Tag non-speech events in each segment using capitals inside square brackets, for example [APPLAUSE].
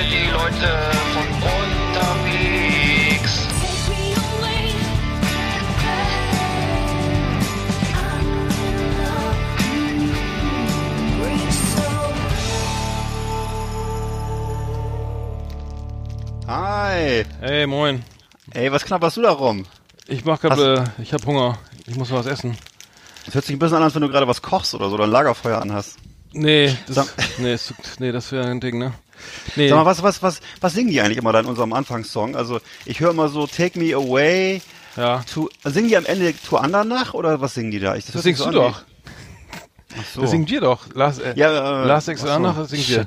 für die Leute von unterwegs. Hi. Hey, moin. Ey, was knabberst du da rum? Ich mach grad, äh, ich hab Hunger. Ich muss was essen. Das hört sich ein bisschen an, als wenn du gerade was kochst oder so oder ein Lagerfeuer anhast. Nee, das, nee, das, nee, das wäre ein Ding, ne? Nee, Sag mal, was, was, was, was singen die eigentlich immer da in unserem Anfangssong? Also, ich höre immer so Take Me Away ja. to, singen die am Ende To Andernach oder was singen die da? Ich, Das sich singst so du an doch. Ach so. Das singt wir doch. Lars, äh, ja, äh, Last Ex ach so. Anach singen wir.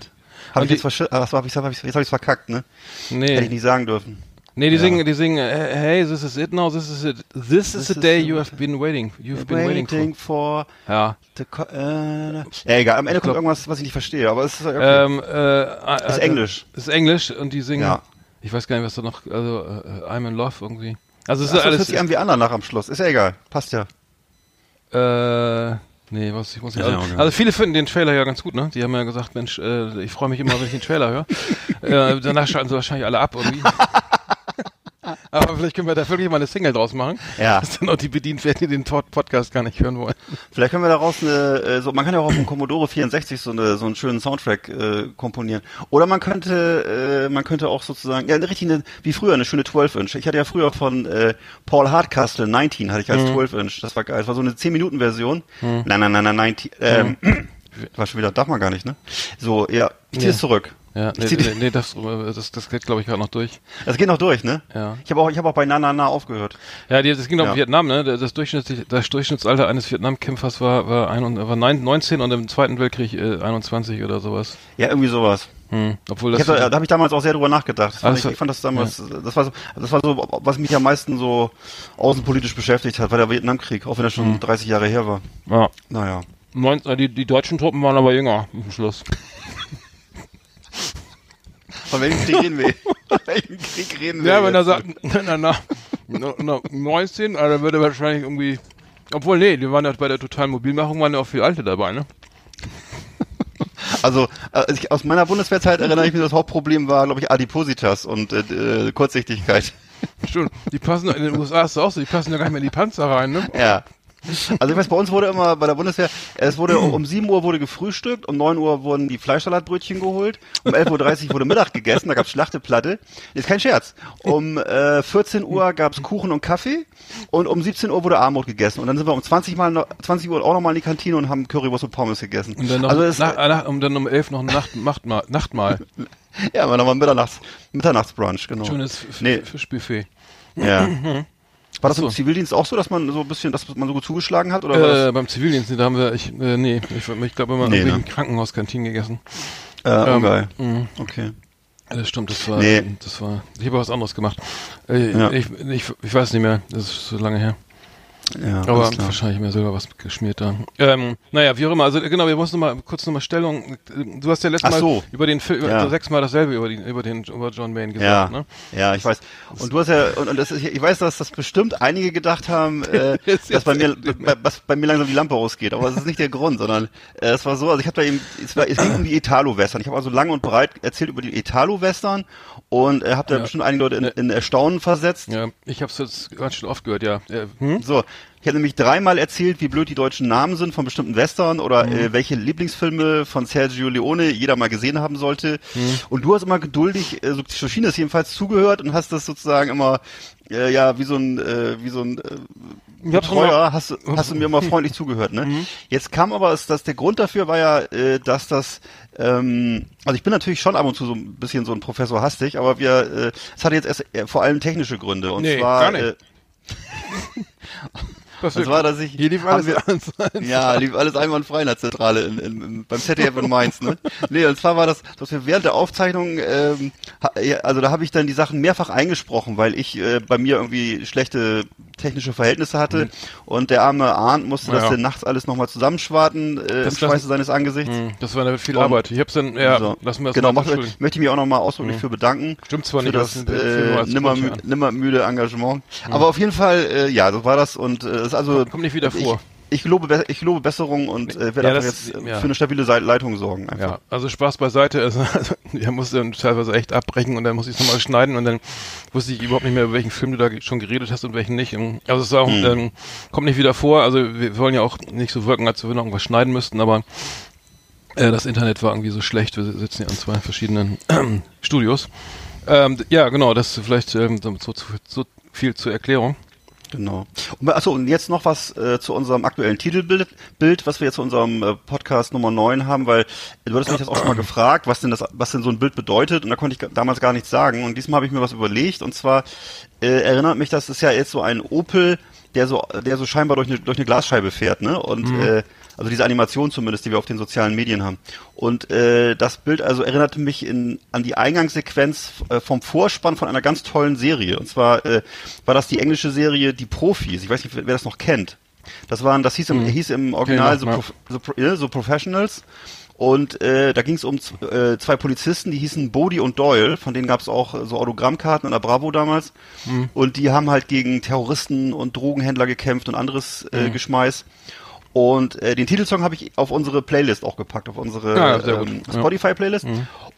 Hab Und ich jetzt verschi- ach, hab ich, hab ich, jetzt hab ich's verkackt, ne? Hätte ich Nee, nicht sagen dürfen. Nee, die Ja. singen, die singen, hey, this is it now, this is it. This, is the day you have been waiting, you've been waiting Waiting for. for Ja. the co- äh, ja, egal, am Ende kommt irgendwas, was ich nicht verstehe, aber es ist okay. Ähm, äh, Ist äh, Englisch. Ist Englisch und die singen, Ja. ich weiß gar nicht, was da noch, also, äh, I'm in love irgendwie. Also, es Ach, ist so, das hört alles, sich an wie Andernach am Schluss. Ist ja egal. Passt ja. Äh, nee, was ich muss nicht. Ja Also, auch egal. also viele finden den Trailer ja ganz gut, ne? Die haben ja gesagt, Mensch, äh, ich freue mich immer, wenn ich den Trailer höre. [LAUGHS] äh, danach schalten sie wahrscheinlich alle ab irgendwie. [LAUGHS] Aber vielleicht können wir da wirklich mal eine Single draus machen. Ja. [LAUGHS] Dass dann auch die bedient werden, die den Pod- Podcast gar nicht hören wollen. Vielleicht können wir daraus eine, äh, so, man kann ja auch auf dem Commodore 64 so, eine, so einen schönen Soundtrack äh, komponieren. Oder man könnte, äh, man könnte auch sozusagen, ja, eine, wie früher, eine schöne 12-Inch. Ich hatte ja früher von äh, Paul Hardcastle 19 hatte ich als 12-Inch. Das war geil. Das war so eine 10-Minuten-Version. Nein, nein, nein, nein, 19. Ähm, [CLEARS THROAT] war schon wieder, darf man gar nicht, ne? So, ja, ich ziehe Nee. es zurück. Ja, Ich nee, nee, nee das, äh, das, das geht, glaube ich, gerade noch durch. Das geht noch durch, ne? Ja. Ich habe auch, ich habe auch bei Na Na Na aufgehört. Ja, die, das ging doch um Ja. Vietnam, ne? Das, Durchschnittlich, das Durchschnittsalter eines Vietnamkämpfers war, war, ein, und- war neun- 19 und im Zweiten Weltkrieg äh, 21 oder sowas. Ja, irgendwie sowas. Hm. Obwohl Ich das. hab, da da habe ich damals auch sehr drüber nachgedacht. Das ich, ich fand das damals, das war so, das war so, was mich am meisten so außenpolitisch beschäftigt hat, war der Vietnamkrieg, auch wenn er schon 30 Jahre her war. ja. Naja. Neun, äh, die, die deutschen Truppen waren aber jünger am Schluss. [LAUGHS] Von welchem Krieg reden wir? [LAUGHS] Von welchem Krieg reden wir? Ja, wenn er sagt, [LAUGHS] er nach, nach, nach 19, also dann würde er wahrscheinlich irgendwie. Obwohl, nee, die waren ja bei der totalen Mobilmachung waren ja auch viel Alte dabei, ne? [LAUGHS] Also, äh, ich, aus meiner Bundeswehrzeit erinnere ich mich, das Hauptproblem war, glaube ich, Adipositas und äh, äh, Kurzsichtigkeit. Stimmt. Die passen, in den USA ist auch so, die passen ja gar nicht mehr in die Panzer rein, ne? Ja. Also ich weiß, bei uns wurde immer bei der Bundeswehr, es wurde um 7 Uhr wurde gefrühstückt, um 9 Uhr wurden die Fleischsalatbrötchen geholt, um 11.30 Uhr wurde Mittag gegessen, da gab's Schlachteplatte. Ist kein Scherz. Um äh, 14 Uhr gab's Kuchen und Kaffee und um 17 Uhr wurde Armut gegessen. Und dann sind wir um 20, mal noch, 20 Uhr auch nochmal in die Kantine und haben Currywurst und Pommes gegessen. Und dann noch, also es, nach, äh, nach, um dann um 11 noch ein Nacht, Nachtmahl. Nachtmahl. ja, war nochmal Mitternachts, Mitternachtsbrunch, genau. Schönes F Nee. Fischbuffet. Ja. War das so. im Zivildienst auch so, dass man so ein bisschen, dass man so gut zugeschlagen hat? Oder Äh, beim Zivildienst, nee, da haben wir, ich, äh, nee, ich, ich glaube immer Nee, nee, ne? in Krankenhauskantinen gegessen. äh, oh, ähm, geil. mh. Okay. Das stimmt, das war, Nee. das war, ich habe was anderes gemacht. Äh, Ja. ich, ich, ich weiß nicht mehr, das ist so lange her. Ja, Aber wahrscheinlich mir selber was geschmiert da. Ähm, naja, wie auch immer, also genau, wir mussten noch mal kurz nochmal Stellung. Du hast ja letztes Ach Mal so. über den Film, Ja. sechsmal dasselbe über, den über den über John Wayne Ja, gesagt, ne? ja, ich weiß. Und du hast ja, und, und das ist, ich weiß, dass das bestimmt einige gedacht haben, [LAUGHS] äh, dass bei mir, bei, was bei mir langsam die Lampe ausgeht. Aber das ist nicht der Grund, sondern äh, es war so, also ich habe da eben, es, war, es ging um die Italo-Western. Ich habe also lang und breit erzählt über die Italo-Western und äh, habe da Ja. bestimmt einige Leute in, in Erstaunen versetzt. Ja, ich habe es jetzt ganz schön oft gehört, ja. Äh, hm? So, ich habe nämlich dreimal erzählt, wie blöd die deutschen Namen sind von bestimmten Western oder Mhm. äh, welche Lieblingsfilme von Sergio Leone jeder mal gesehen haben sollte. Mhm. Und du hast immer geduldig, äh, so so schien es jedenfalls, zugehört und hast das sozusagen immer, äh, ja, wie so ein, äh, wie so ein äh, immer- hast, du- hast du mir immer [LAUGHS] freundlich zugehört, ne? Mhm. Jetzt kam aber, dass der Grund dafür war ja, äh, dass das, ähm, also ich bin natürlich schon ab und zu so ein bisschen so ein Professor hastig, aber wir, äh, es hatte jetzt erst äh, vor allem technische Gründe. Und Nee, zwar, gar nicht. Äh, Das und zwar, dass ich, hier lief alles wir- ja, lief alles einwandfrei in der Zentrale in, in, beim ZDF in Mainz, ne? Nee, und zwar war das, dass wir während der Aufzeichnung, ähm, also da habe ich dann die Sachen mehrfach eingesprochen, weil ich äh, bei mir irgendwie schlechte technische Verhältnisse hatte und der arme Arndt musste Mhm. Ja. das dann nachts alles nochmal zusammenschwarten äh, im Das Schweiße lassen- seines Angesichts. Hm, Das war eine viel Und- Arbeit. Ich hab's dann, ja, So. lassen wir das genau, mal mach, entschuldigen. möchte ich mich auch nochmal ausdrücklich für bedanken. Stimmt zwar für nicht, das das äh, nimmer, Grund, nimmer müde Engagement. Aber auf jeden Fall, äh, ja, so war das und äh, es ist also Kommt nicht wieder vor. ich lobe, ich lobe Besserung und äh, werde Ja, einfach das- jetzt äh, ja. für eine stabile Leitung sorgen. Einfach. Ja, also Spaß beiseite. Also, also, er musste dann teilweise echt abbrechen und dann musste ich es nochmal schneiden und dann wusste ich überhaupt nicht mehr, über welchen Film du da schon geredet hast und welchen nicht. Also es auch, Hm. ähm, kommt nicht wieder vor. Also wir wollen ja auch nicht so wirken, als wenn wir noch irgendwas schneiden müssten, aber äh, das Internet war irgendwie so schlecht. Wir sitzen ja in zwei verschiedenen [CLEARS THROAT] Studios. Ähm, ja, genau, das ist vielleicht ähm, so, so, so viel zur Erklärung. Genau. Und, achso, und jetzt noch was äh, zu unserem aktuellen Titelbild, Bild, was wir jetzt zu unserem äh, Podcast Nummer 9 haben, weil du hattest mich das auch schon mal gefragt, was denn das, was denn so ein Bild bedeutet, und da konnte ich damals gar nichts sagen. Und diesmal habe ich mir was überlegt, und zwar äh, erinnert mich, das ist ja jetzt so ein Opel, der so, der so scheinbar durch eine, durch eine Glasscheibe fährt, ne? Und äh, also diese Animation zumindest, die wir auf den sozialen Medien haben. Und äh, das Bild also erinnerte mich in, an die Eingangssequenz äh, vom Vorspann von einer ganz tollen Serie. Und zwar äh, war das die englische Serie Die Profis. Ich weiß nicht, wer das noch kennt. Das waren, das hieß im, hieß im Original so. Prof, so, so Professionals. Und äh, da ging es um äh, zwei Polizisten, die hießen Bodie und Doyle, von denen gab es auch äh, so Autogrammkarten in der Bravo damals. Und die haben halt gegen Terroristen und Drogenhändler gekämpft und anderes äh, Geschmeiß. Und äh, den Titelsong habe ich auf unsere Playlist auch gepackt, auf unsere Ah, sehr gut. ähm, Ja. Spotify-Playlist.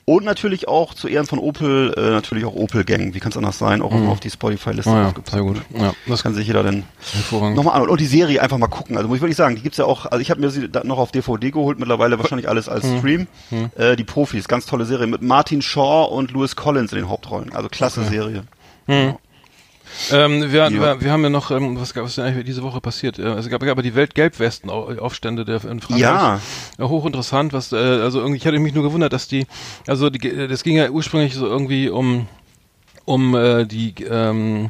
Und natürlich auch zu Ehren von Opel, äh, natürlich auch Opel Gang, wie kann es anders sein, auch auf die Spotify-Liste Ah, ja, aufgepackt. sehr gut. Ja, das kann sich jeder dann hervorragend. nochmal an. Und die Serie einfach mal gucken. Also muss ich wirklich sagen, die gibt's ja auch, also ich habe mir sie noch auf DVD geholt, mittlerweile wahrscheinlich alles als Hm. Stream. Äh, die Profis, ganz tolle Serie mit Martin Shaw und Louis Collins in den Hauptrollen. Also klasse Serie. Ähm, wir, wir, wir haben ja noch, ähm, was, was ist denn eigentlich diese Woche passiert? Äh, Es gab, gab die Weltgelbwesten-Aufstände der in Frankreich. Ja. ja. Hochinteressant, was, äh, also irgendwie, ich hatte mich nur gewundert, dass die, also die, äh, das ging ja ursprünglich so irgendwie um, um äh, die, ähm,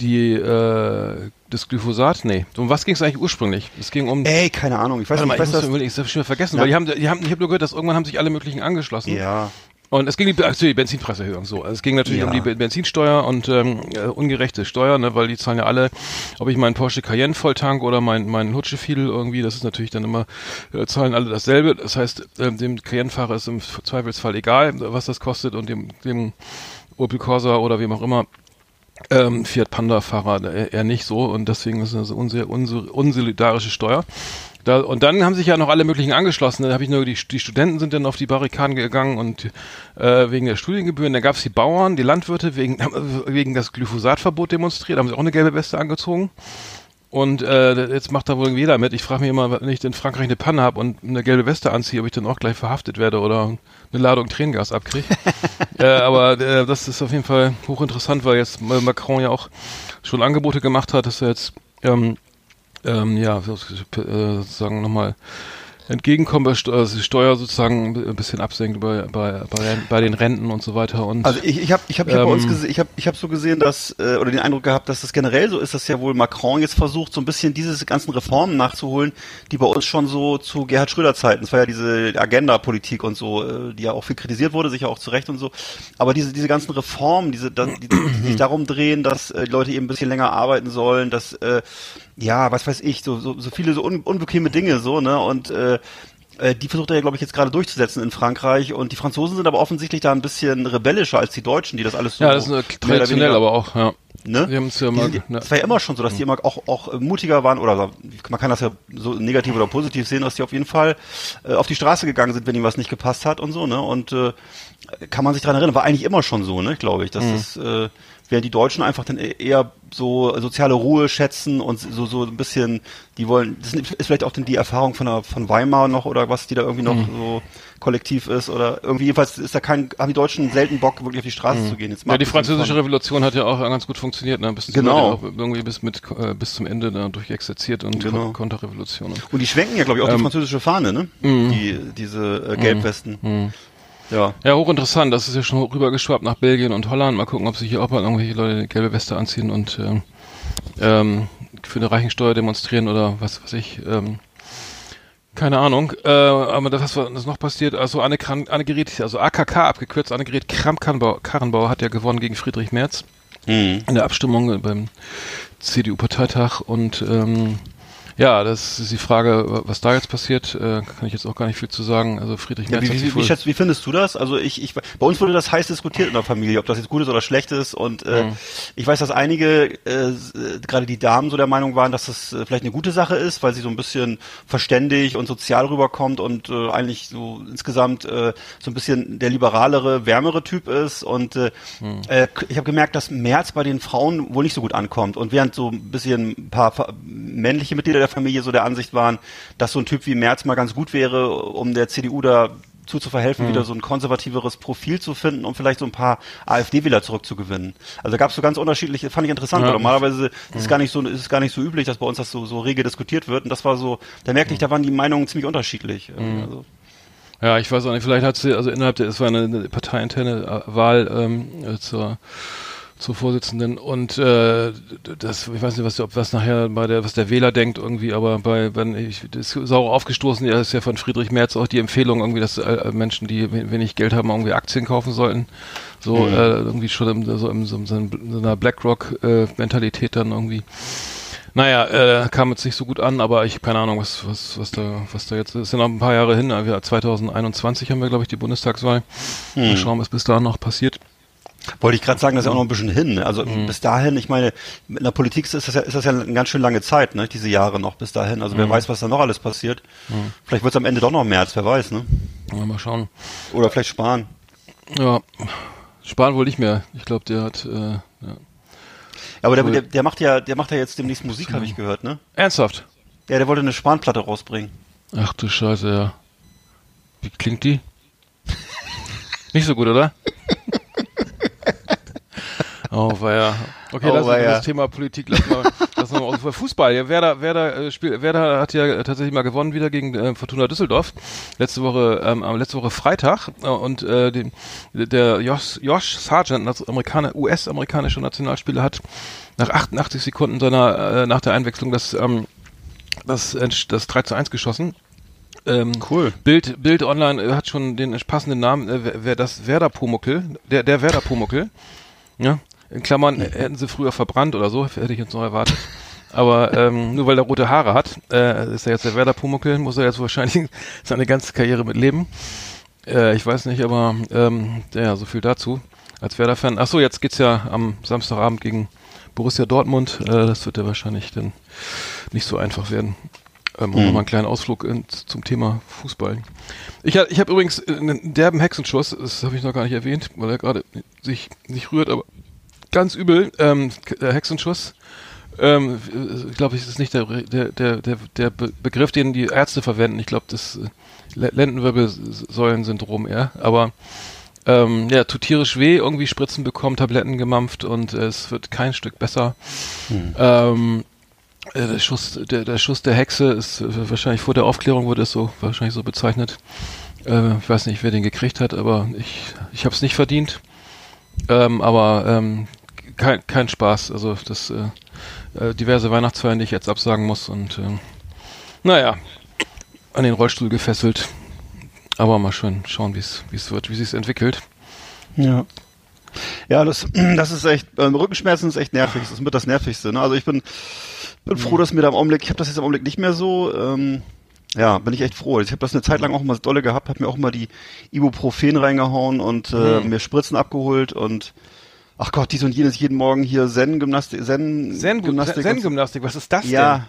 die, äh, das Glyphosat, nee. Um was ging es eigentlich ursprünglich? Es ging um, Ey, keine Ahnung, ich weiß nicht, ich ich das. das, ich hab's schon vergessen, Ja. weil die haben, die haben, ich habe nur gehört, dass irgendwann haben sich alle möglichen angeschlossen. Ja. Und es ging die, also die Benzinpreiserhöhung so. Also es ging natürlich Ja. um die Be- Benzinsteuer und ähm, äh, ungerechte Steuer, ne, weil die zahlen ja alle, ob ich meinen Porsche Cayenne volltank oder mein mein Hutschefiedel irgendwie, das ist natürlich dann immer äh, zahlen alle dasselbe. Das heißt, ähm, dem Cayenne-Fahrer ist im Zweifelsfall egal, was das kostet und dem dem Opel Corsa oder wem auch immer ähm, Fiat Panda-Fahrer eher, eher nicht so und deswegen ist das eine unsolidarische Steuer. Da, und dann haben sich ja noch alle möglichen angeschlossen. Da habe ich nur die, die Studenten sind dann auf die Barrikaden gegangen und äh, wegen der Studiengebühren. Da gab es die Bauern, die Landwirte wegen [LAUGHS] wegen das Glyphosatverbot demonstriert. Haben sie auch eine gelbe Weste angezogen. Und äh, jetzt macht da wohl jeder mit. Ich frage mich immer, wenn ich in Frankreich eine Panne habe und eine gelbe Weste anziehe, ob ich dann auch gleich verhaftet werde oder eine Ladung Tränengas abkriege. [LAUGHS] äh, aber äh, das ist auf jeden Fall hochinteressant, weil jetzt Macron ja auch schon Angebote gemacht hat, dass er jetzt ähm, ähm, ja so- äh, sozusagen nochmal entgegenkommen, bei Steu- also Steuer sozusagen ein bisschen absenkt bei, bei, bei, den Renten und so weiter. Und Also ich, ich habe ich hab hier bei uns Ähm, gesehen, ich habe ich hab so gesehen, dass äh, oder den Eindruck gehabt, dass das generell so ist, dass ja wohl Macron jetzt versucht, so ein bisschen diese ganzen Reformen nachzuholen, die bei uns schon so zu Gerhard Schröder Zeiten, das war ja diese Agenda-Politik und so, äh, die ja auch viel kritisiert wurde, sicher auch zu Recht und so. Aber diese diese ganzen Reformen, diese die, die sich darum drehen, dass äh, die Leute eben ein bisschen länger arbeiten sollen, dass äh, ja, was weiß ich, so so, so viele so un, unbequeme Dinge so ne und äh, die versucht er ja, glaube ich, jetzt gerade durchzusetzen in Frankreich. Und die Franzosen sind aber offensichtlich da ein bisschen rebellischer als die Deutschen, die das alles so. ja, das ist äh, traditionell aber auch, ja. Ne? Die haben's ja Die mal, sind, ne. Das war ja immer schon so, dass die immer auch, auch äh, mutiger waren, oder man kann das ja so negativ oder positiv sehen, dass die auf jeden Fall äh, auf die Straße gegangen sind, wenn ihnen was nicht gepasst hat und so, ne? Und äh, kann man sich dran erinnern, war eigentlich immer schon so, ne, glaube ich, dass Mhm. das, äh, während die Deutschen einfach dann e- eher so soziale Ruhe schätzen und so so ein bisschen, die wollen, das ist vielleicht auch dann die Erfahrung von der, von Weimar noch oder was, die da irgendwie noch Mhm. so kollektiv ist oder irgendwie jedenfalls ist da kein, haben die Deutschen selten Bock wirklich auf die Straße zu gehen. Jetzt Mhm. Ja, die französische Revolution hat ja auch ganz gut funktioniert, ne? Bis Genau. Auch irgendwie bis mit äh, bis zum Ende da durchexerziert und Genau. Kon- Konterrevolution. Und die schwenken ja, glaube ich, auch Ähm, die französische Fahne, ne? Die, diese äh, Gelbwesten. Ja. Ja, hochinteressant. Das ist ja schon rübergeschwappt nach Belgien und Holland. Mal gucken, ob sich hier auch mal irgendwelche Leute eine gelbe Weste anziehen und ähm, ähm, für eine Reichensteuer demonstrieren oder was weiß ich. Ähm, keine Ahnung. Äh, aber das, was was noch passiert, also Anne, Kran, Anne Gerät, also AKK abgekürzt, Annegret Kramp-Karrenbauer hat ja gewonnen gegen Friedrich Merz Mhm. in der Abstimmung beim CDU-Parteitag und ähm, Ja, das ist die Frage, was da jetzt passiert, äh, kann ich jetzt auch gar nicht viel zu sagen. Also Friedrich Merz ja, wie, wie, wie, schätzt, wie findest du das? Also ich, ich, bei uns wurde das heiß diskutiert in der Familie, ob das jetzt gut ist oder schlecht ist. Und äh, mhm. ich weiß, dass einige, äh, gerade die Damen, so der Meinung waren, dass das äh, vielleicht eine gute Sache ist, weil sie so ein bisschen verständig und sozial rüberkommt und äh, eigentlich so insgesamt äh, so ein bisschen der liberalere, wärmere Typ ist. Und äh, mhm. äh, ich habe gemerkt, dass Merz bei den Frauen wohl nicht so gut ankommt. Und während so ein bisschen ein paar männliche Mitglieder der Familie so der Ansicht waren, dass so ein Typ wie Merz mal ganz gut wäre, um der CDU da zu, zu verhelfen, mhm. wieder so ein konservativeres Profil zu finden, um vielleicht so ein paar AfD-Wähler zurückzugewinnen. Also gab es so ganz unterschiedliche, fand ich interessant, ja. weil normalerweise mhm. ist es gar nicht so, ist gar nicht so üblich, dass bei uns das so, so rege diskutiert wird. Und das war so, da merkte ich, da waren die Meinungen ziemlich unterschiedlich. Mhm. Also. Ja, ich weiß auch nicht, vielleicht hat sie, also innerhalb der, es war eine, eine parteiinterne Wahl ähm, äh, zur zur Vorsitzenden und äh, das ich weiß nicht was ob was nachher bei der was der Wähler denkt irgendwie aber bei wenn ich das ist auch aufgestoßen ja ist ja von Friedrich Merz auch die Empfehlung irgendwie dass äh, Menschen die wenig Geld haben irgendwie Aktien kaufen sollten so mhm. äh, irgendwie schon im, so in so, so einer BlackRock äh, Mentalität dann irgendwie naja, äh, kam jetzt nicht so gut an, aber ich keine Ahnung, was, was, was da, was da jetzt ist. Es sind noch ein paar Jahre hin. 2021 haben wir, glaube ich, die Bundestagswahl. Hm. Mal schauen, was bis da noch passiert. Wollte ich gerade sagen, das ist ja auch noch ein bisschen hin. Also mhm. bis dahin, ich meine, in der Politik ist das ja, ist das ja eine ganz schön lange Zeit, ne? diese Jahre noch bis dahin. Also mhm. wer weiß, was da noch alles passiert. Mhm. Vielleicht wird es am Ende doch noch März, wer weiß, ne? Ja, mal schauen. Oder vielleicht sparen. Ja, sparen wohl nicht mehr. Ich glaube, der hat, äh, ja. Aber der, der, der, macht ja, der macht ja jetzt demnächst Musik, habe ich gehört, ne? Ernsthaft? Ja, der wollte eine Spanplatte rausbringen. Ach du Scheiße, ja. Wie klingt die? [LAUGHS] nicht so gut, oder? Oh, war ja. Okay, oh, lassen wir das Thema Politik lassen wir, lassen wir mal Fußball. Ja, Werder, Werder, äh, Spiel, Werder hat ja tatsächlich mal gewonnen wieder gegen äh, Fortuna Düsseldorf. Letzte Woche, ähm, letzte Woche Freitag. Äh, und äh, den, der Josh, Josh Sargent, Amerikaner, US-amerikanischer Nationalspieler, hat nach 88 Sekunden seiner, äh, nach der Einwechslung das, ähm, das, das 3 zu 1 geschossen. Ähm, cool. Bild, Bild Online äh, hat schon den passenden Namen, äh, wer das Werder Pumuckel, der, der Werder Pumuckel. Ja, in Klammern äh, hätten sie früher verbrannt oder so, hätte ich jetzt noch erwartet. Aber ähm, nur weil er rote Haare hat, äh, ist er jetzt der Werder Pumuckl, muss er jetzt wahrscheinlich [LAUGHS] seine ganze Karriere mitleben. Äh, ich weiß nicht, aber ähm, ja, so viel dazu. Als Werder-Fan. Achso, jetzt geht's ja am Samstagabend gegen Borussia Dortmund. Äh, das wird ja wahrscheinlich dann nicht so einfach werden. Ähm, mhm. Nochmal einen kleinen Ausflug in, zum Thema Fußball. Ich, ich habe übrigens einen derben Hexenschuss, das habe ich noch gar nicht erwähnt, weil er gerade sich nicht rührt, aber ganz übel, ähm, der Hexenschuss. Ähm, ich glaube, es ist nicht der, der, der, der, der Begriff, den die Ärzte verwenden. Ich glaube, das äh, Lendenwirbelsäulensyndrom eher. Aber ähm, ja, tut tierisch weh, irgendwie Spritzen bekommen, Tabletten gemampft und äh, es wird kein Stück besser. Hm. Ähm, äh, der Schuss, der, der Schuss der Hexe ist äh, wahrscheinlich vor der Aufklärung wurde es so wahrscheinlich so bezeichnet. Äh, ich weiß nicht, wer den gekriegt hat, aber ich, ich habe es nicht verdient. Ähm, aber ähm, kein, kein Spaß. Also das äh, äh, diverse Weihnachtsfeiern, die ich jetzt absagen muss und äh, naja, an den Rollstuhl gefesselt. Aber mal schön schauen, wie es wie es wird, wie sich entwickelt. Ja. Ja, das, [CLEARS THROAT] das ist echt, ähm, Rückenschmerzen ist echt nervig. Das ist mit das Nervigste. Ne? Also ich bin, bin froh, dass mir da im Augenblick, ich habe das jetzt im Augenblick nicht mehr so. Ähm, ja, bin ich echt froh. Ich habe das eine Zeit lang auch mal dolle gehabt, habe mir auch mal die Ibuprofen reingehauen und äh, mhm. mir Spritzen abgeholt und ach Gott, dies und jenes jeden Morgen hier Zen-Gymnastik, Zen, Zen-Gymnastik. Zen-Gymnastik, was ist das denn? Ja.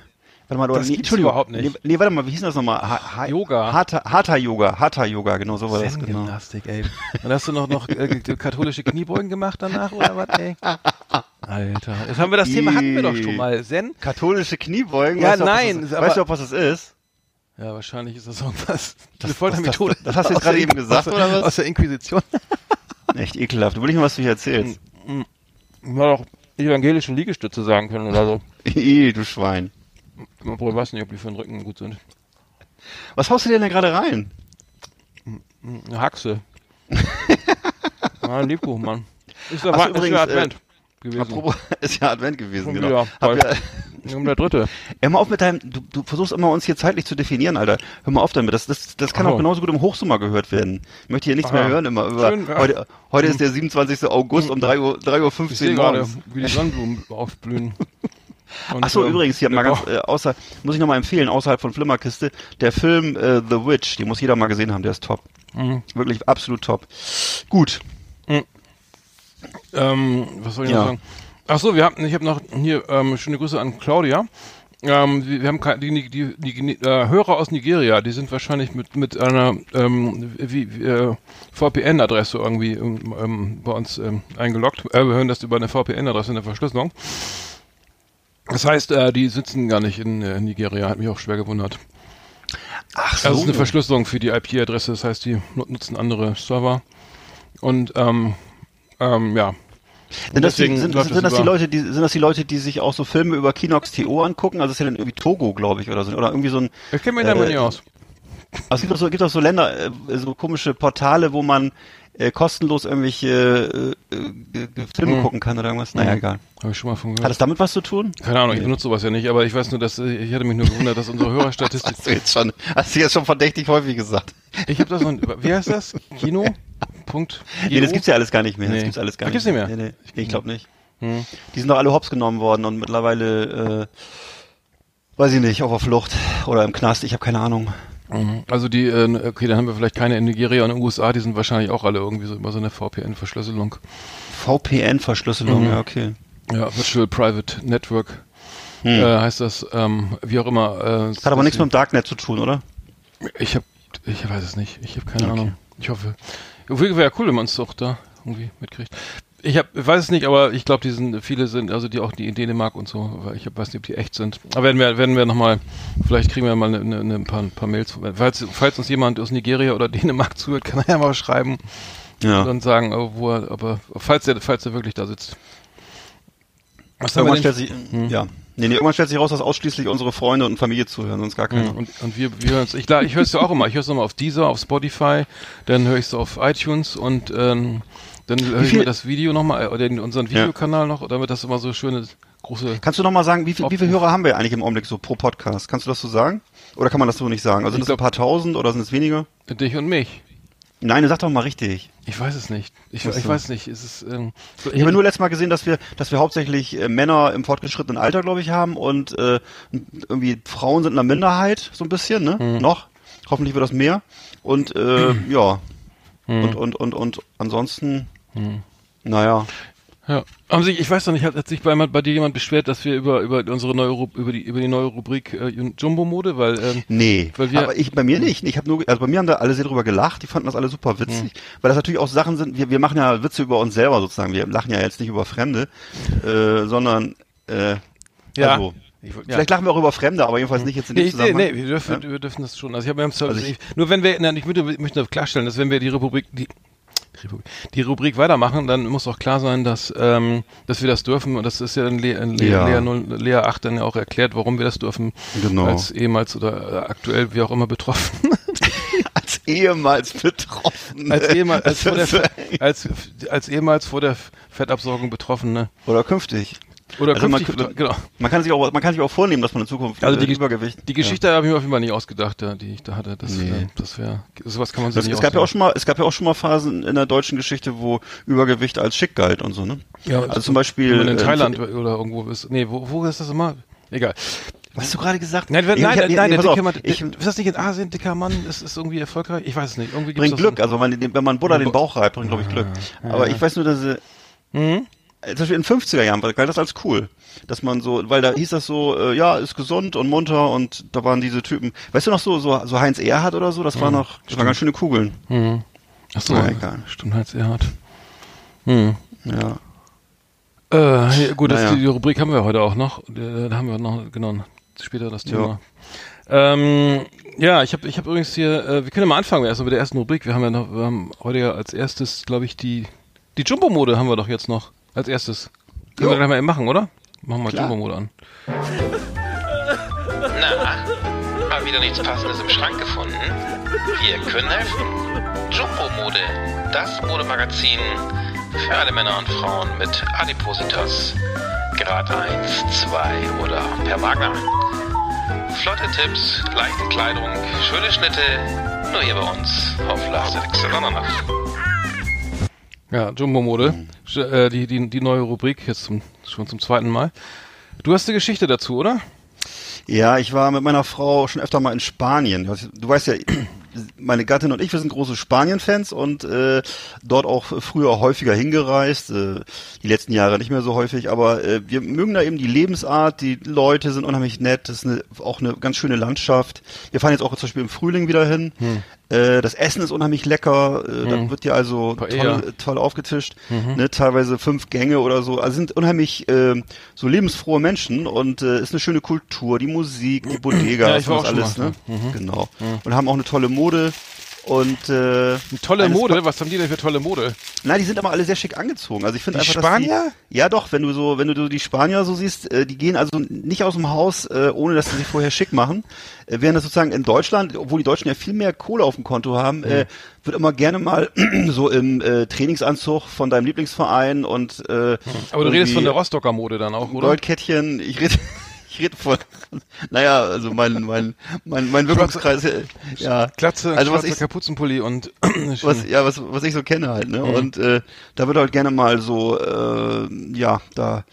Warte mal, das nee, Entschuldigung, überhaupt nicht. Nee, nee, warte mal, wie hieß das nochmal? Ha, ha, Yoga. Hatha, Hatha Yoga, Hatha Yoga, genau so war das. Genau. Gymnastik, ey. Und hast du noch, noch äh, katholische Kniebeugen gemacht danach oder was, ey? Alter. Jetzt haben wir das Thema, hatten wir doch schon mal. Zen? Katholische Kniebeugen? Ja, weißt nein. Du, weißt du auch, was das ist? Ja, wahrscheinlich ist das irgendwas. Das, eine Foltermethode. Das, das, das, hast du jetzt gerade eben gesagt, oder was? Aus der Inquisition. Echt ekelhaft. Du will nicht mal, was du hier erzählst. Ich doch evangelische Liegestütze sagen können oder so. [LAUGHS] Ih, du Schwein. Obwohl, ich weiß nicht, ob die für den Rücken gut sind. Was haust du denn da gerade rein? Eine Haxe. [LAUGHS] ein Lebkuchen, Mann. Ist der, übrigens, ist der Advent äh, gewesen. Apropos, [LAUGHS] ist ja Advent gewesen, Schon genau. Wieder, um der dritte. Hör mal auf mit deinem, du, du versuchst immer uns hier zeitlich zu definieren, Alter. Hör mal auf damit. Das, das, das kann oh. auch genauso gut im Hochsommer gehört werden. Ich möchte hier nichts Aha. mehr hören immer über. Schön, ja. Heute, heute ist der 27. August um 3 Uhr, 3 Uhr 15 ich sehe gerade, wie die Sonnenblumen aufblühen. Und, [LAUGHS] Ach so, ähm, übrigens, hier mal ganz, äh, außer, muss ich nochmal empfehlen, außerhalb von Flimmerkiste, der Film äh, The Witch, den muss jeder mal gesehen haben, der ist top. Mhm. Wirklich absolut top. Gut. Mhm. Ähm, was soll ich ja. noch sagen? Ach so, wir haben, ich habe noch hier ähm, schöne Grüße an Claudia. Ähm, wir haben die, die, die, die äh, Hörer aus Nigeria, die sind wahrscheinlich mit, mit einer ähm, äh, VPN-Adresse irgendwie ähm, ähm, bei uns ähm, eingeloggt. Äh, wir hören das über eine VPN-Adresse in der Verschlüsselung. Das heißt, äh, die sitzen gar nicht in äh, Nigeria, hat mich auch schwer gewundert. Ach so. Das ist eine Verschlüsselung für die IP-Adresse, das heißt, die nutzen andere Server. Und ähm, ähm, ja, sind das, die, sind, sind das die Leute, die sind das die Leute, die sich auch so Filme über Kinox TO angucken? Also das ist ja dann irgendwie Togo, glaube ich, oder so, oder irgendwie so ein. Ich kenne mich da mal nicht aus. Also es gibt auch so, gibt auch so Länder, äh, so komische Portale, wo man äh, kostenlos irgendwelche äh, äh, Filme hm. gucken kann oder irgendwas. Naja, hm. egal. Habe ich schon mal von gehört. Hat das damit was zu tun? Keine Ahnung, ich benutze sowas ja nicht, aber ich weiß nur, dass äh, ich hatte mich nur gewundert, dass unsere Hörerstatistik. [LAUGHS] hast du jetzt schon, hast du jetzt schon verdächtig häufig gesagt. Ich habe das noch, wie heißt das? Kino? Punkt. Nee, das gibt's ja alles gar nicht mehr. Nee. Das gibt's alles gar das nicht. Gibt's nicht mehr. Nee, nee, ich glaube nicht. Hm. Die sind doch alle hops genommen worden und mittlerweile, äh, weiß ich nicht, auf der Flucht oder im Knast. Ich habe keine Ahnung. Mhm. Also die, äh, okay, dann haben wir vielleicht keine in Nigeria und in den USA, die sind wahrscheinlich auch alle irgendwie so über so eine VPN-Verschlüsselung. VPN-Verschlüsselung, mhm. ja, okay. Ja, Virtual Private Network hm. äh, heißt das, ähm, wie auch immer. Äh, Hat aber nichts mit dem Darknet zu tun, oder? Ich habe, ich weiß es nicht. Ich habe keine okay. Ahnung. Ich hoffe. Wäre ja cool, wenn man es doch da irgendwie mitkriegt. Ich hab, weiß es nicht, aber ich glaube, die sind, viele sind, also die auch die in Dänemark und so, ich hab, weiß nicht, ob die echt sind. Aber werden wir, werden wir nochmal, vielleicht kriegen wir mal eine, eine, ein paar, ein paar Mails. Falls, falls uns jemand aus Nigeria oder [LAUGHS] Dänemark zuhört, kann er ja mal schreiben ja. und sagen, oh, wo er, aber falls er, falls er wirklich da sitzt. Was irgendwann stellt sich, hm? ja. Nee, nee, irgendwann stellt sich raus, dass ausschließlich unsere Freunde und Familie zuhören, sonst gar keine. Hm, und, und wir, wir hören es. Ich, ich höre es ja auch immer. Ich höre es nochmal auf Deezer, auf Spotify, dann höre ich es auf iTunes und ähm, dann höre ich mir das Video nochmal, oder in unseren Videokanal ja. noch, damit das immer so schöne große. Kannst du nochmal sagen, wie, viel, wie viele Hörer haben wir eigentlich im Augenblick so pro Podcast? Kannst du das so sagen? Oder kann man das so nicht sagen? Also sind es ein paar tausend oder sind es weniger? Dich und mich. Nein, sag doch mal richtig. Ich weiß es nicht. Ich, ich weiß nicht. Es ist, ähm, so, ich habe nur letztes Mal gesehen, dass wir, dass wir hauptsächlich äh, Männer im fortgeschrittenen Alter, glaube ich, haben und äh, irgendwie Frauen sind in der Minderheit so ein bisschen, ne? Hm. Noch. Hoffentlich wird das mehr. Und äh, [CLEARS THROAT] ja. Hm. Und, und, und, und ansonsten, hm. naja. Ja. Haben sich, ich weiß noch nicht, hat, hat sich bei, bei dir jemand beschwert, dass wir über, über unsere neue über die über die neue Rubrik äh, Jumbo Mode, weil ähm, nee, weil wir, aber ich bei mir nicht. Ich habe nur also bei mir haben da alle sehr drüber gelacht, die fanden das alle super witzig, mhm. weil das natürlich auch Sachen sind, wir wir machen ja Witze über uns selber sozusagen, wir lachen ja jetzt nicht über Fremde, äh, sondern äh, ja. Also, ich, ja. Vielleicht lachen wir auch über Fremde, aber jedenfalls nicht jetzt in dem nee, Zusammenhang. Nee, nee, wir dürfen, ja? wir dürfen das schon. Also ich habe also ich, nur wenn wir, nein, ich möchte, möchte klarstellen, dass wenn wir die Republik, die die Rubrik weitermachen, dann muss auch klar sein, dass, ähm, dass wir das dürfen. Und das ist ja in, Le in Le ja. Lea, 0, Lea 8 dann ja auch erklärt, warum wir das dürfen. Genau. Als ehemals oder aktuell, wie auch immer, betroffen. [LAUGHS] als ehemals betroffen. Als, ehemals, als, vor der, als, als ehemals vor der Fettabsorgung Betroffene. Oder künftig. Oder also man, genau. man kann sich auch man kann sich auch vornehmen, dass man in Zukunft also die, Übergewicht. Die Geschichte ja. habe ich mir auf jeden Fall nicht ausgedacht, ja, die ich da hatte. Das, nee. äh, das wäre sowas kann man sich das, nicht Es gab ja auch schon mal es gab ja auch schon mal Phasen in der deutschen Geschichte, wo Übergewicht als schick galt und so, ne? Ja, also zum Beispiel in äh, Thailand äh, oder irgendwo ist. Nee, wo, wo ist das immer? Egal. Was hast du gerade gesagt? Nein, nein, nein, nein, nein der dicke Mann, ich, ist das nicht in Asien, dicker Mann, ist, ist irgendwie erfolgreich? Ich weiß es nicht. Irgendwie bringt Glück, also wenn man, wenn man Buddha den Bauch reibt, bringt glaube ich Glück. Aber ich weiß nur, dass mhm zum Beispiel in den 50er Jahren galt das als cool. Dass man so, weil da hieß das so, äh, ja, ist gesund und munter und da waren diese Typen. Weißt du noch so, so, so Heinz Erhardt oder so, das mhm. war noch, das waren ganz schöne Kugeln. Mhm. Ach so, ja, egal. Stimmt, Heinz Erhardt. Mhm. Ja. Äh, gut, naja. das, die, die Rubrik haben wir heute auch noch. Äh, da haben wir noch, genau, später das Thema. Ja. Ähm, ja, ich habe ich hab übrigens hier, äh, wir können ja mal anfangen erst mit der ersten Rubrik. Wir haben ja noch, wir haben heute ja als erstes, glaube ich, die, die Jumbo-Mode haben wir doch jetzt noch. Als erstes. Können jo. wir gleich mal eben machen, oder? Machen wir Turbo-Mode an. Na, mal wieder nichts Passendes im Schrank gefunden? Wir können helfen. Jumbo-Mode, das Modemagazin für alle Männer und Frauen mit Adipositas. Grad 1, 2 oder per Magna. Flotte Tipps, leichte Kleidung, schöne Schnitte, nur hier bei uns auf Lars Alexander ja, Jumbo-Mode. Mhm. Äh, die, die, die neue Rubrik, jetzt zum, schon zum zweiten Mal. Du hast eine Geschichte dazu, oder? Ja, ich war mit meiner Frau schon öfter mal in Spanien. Du weißt ja, meine Gattin und ich, wir sind große Spanien-Fans und äh, dort auch früher häufiger hingereist. Äh, die letzten Jahre nicht mehr so häufig, aber äh, wir mögen da eben die Lebensart. Die Leute sind unheimlich nett. Das ist eine, auch eine ganz schöne Landschaft. Wir fahren jetzt auch zum Beispiel im Frühling wieder hin. Hm. Äh, das Essen ist unheimlich lecker. Äh, hm. Da wird ja also toll, toll aufgetischt. Mhm. Ne, teilweise fünf Gänge oder so. Also sind unheimlich äh, so lebensfrohe Menschen und äh, ist eine schöne Kultur. Die Musik, die [CLEARS THROAT] Bodega, ja, auch alles. Ne? Mhm. Genau. Mhm. Und haben auch eine tolle Mode. Und äh, tolle Mode, was haben die denn für tolle Mode? Nein, die sind aber alle sehr schick angezogen. Also ich finde einfach, Spanier? die, ja doch, wenn du so, wenn du die Spanier so siehst, äh, die gehen also nicht aus dem Haus, äh, ohne dass sie sich vorher schick machen. Äh, während das sozusagen in Deutschland, obwohl die Deutschen ja viel mehr Kohle auf dem Konto haben, mhm. äh, wird immer gerne mal [CLEARS THROAT] so im äh, Trainingsanzug von deinem Lieblingsverein und äh, Aber du redest von der Rostocker Mode dann auch, oder? Goldkettchen, ich rede ich rede von, naja, also mein, mein, mein, mein Wirkungskreis, äh, ja. Glatze, also was ich, Kapuzenpulli und, [CLEARS THROAT] was, ja, was, was ich so kenne halt, ne, mhm. und, äh, da wird halt gerne mal so, äh, ja, da,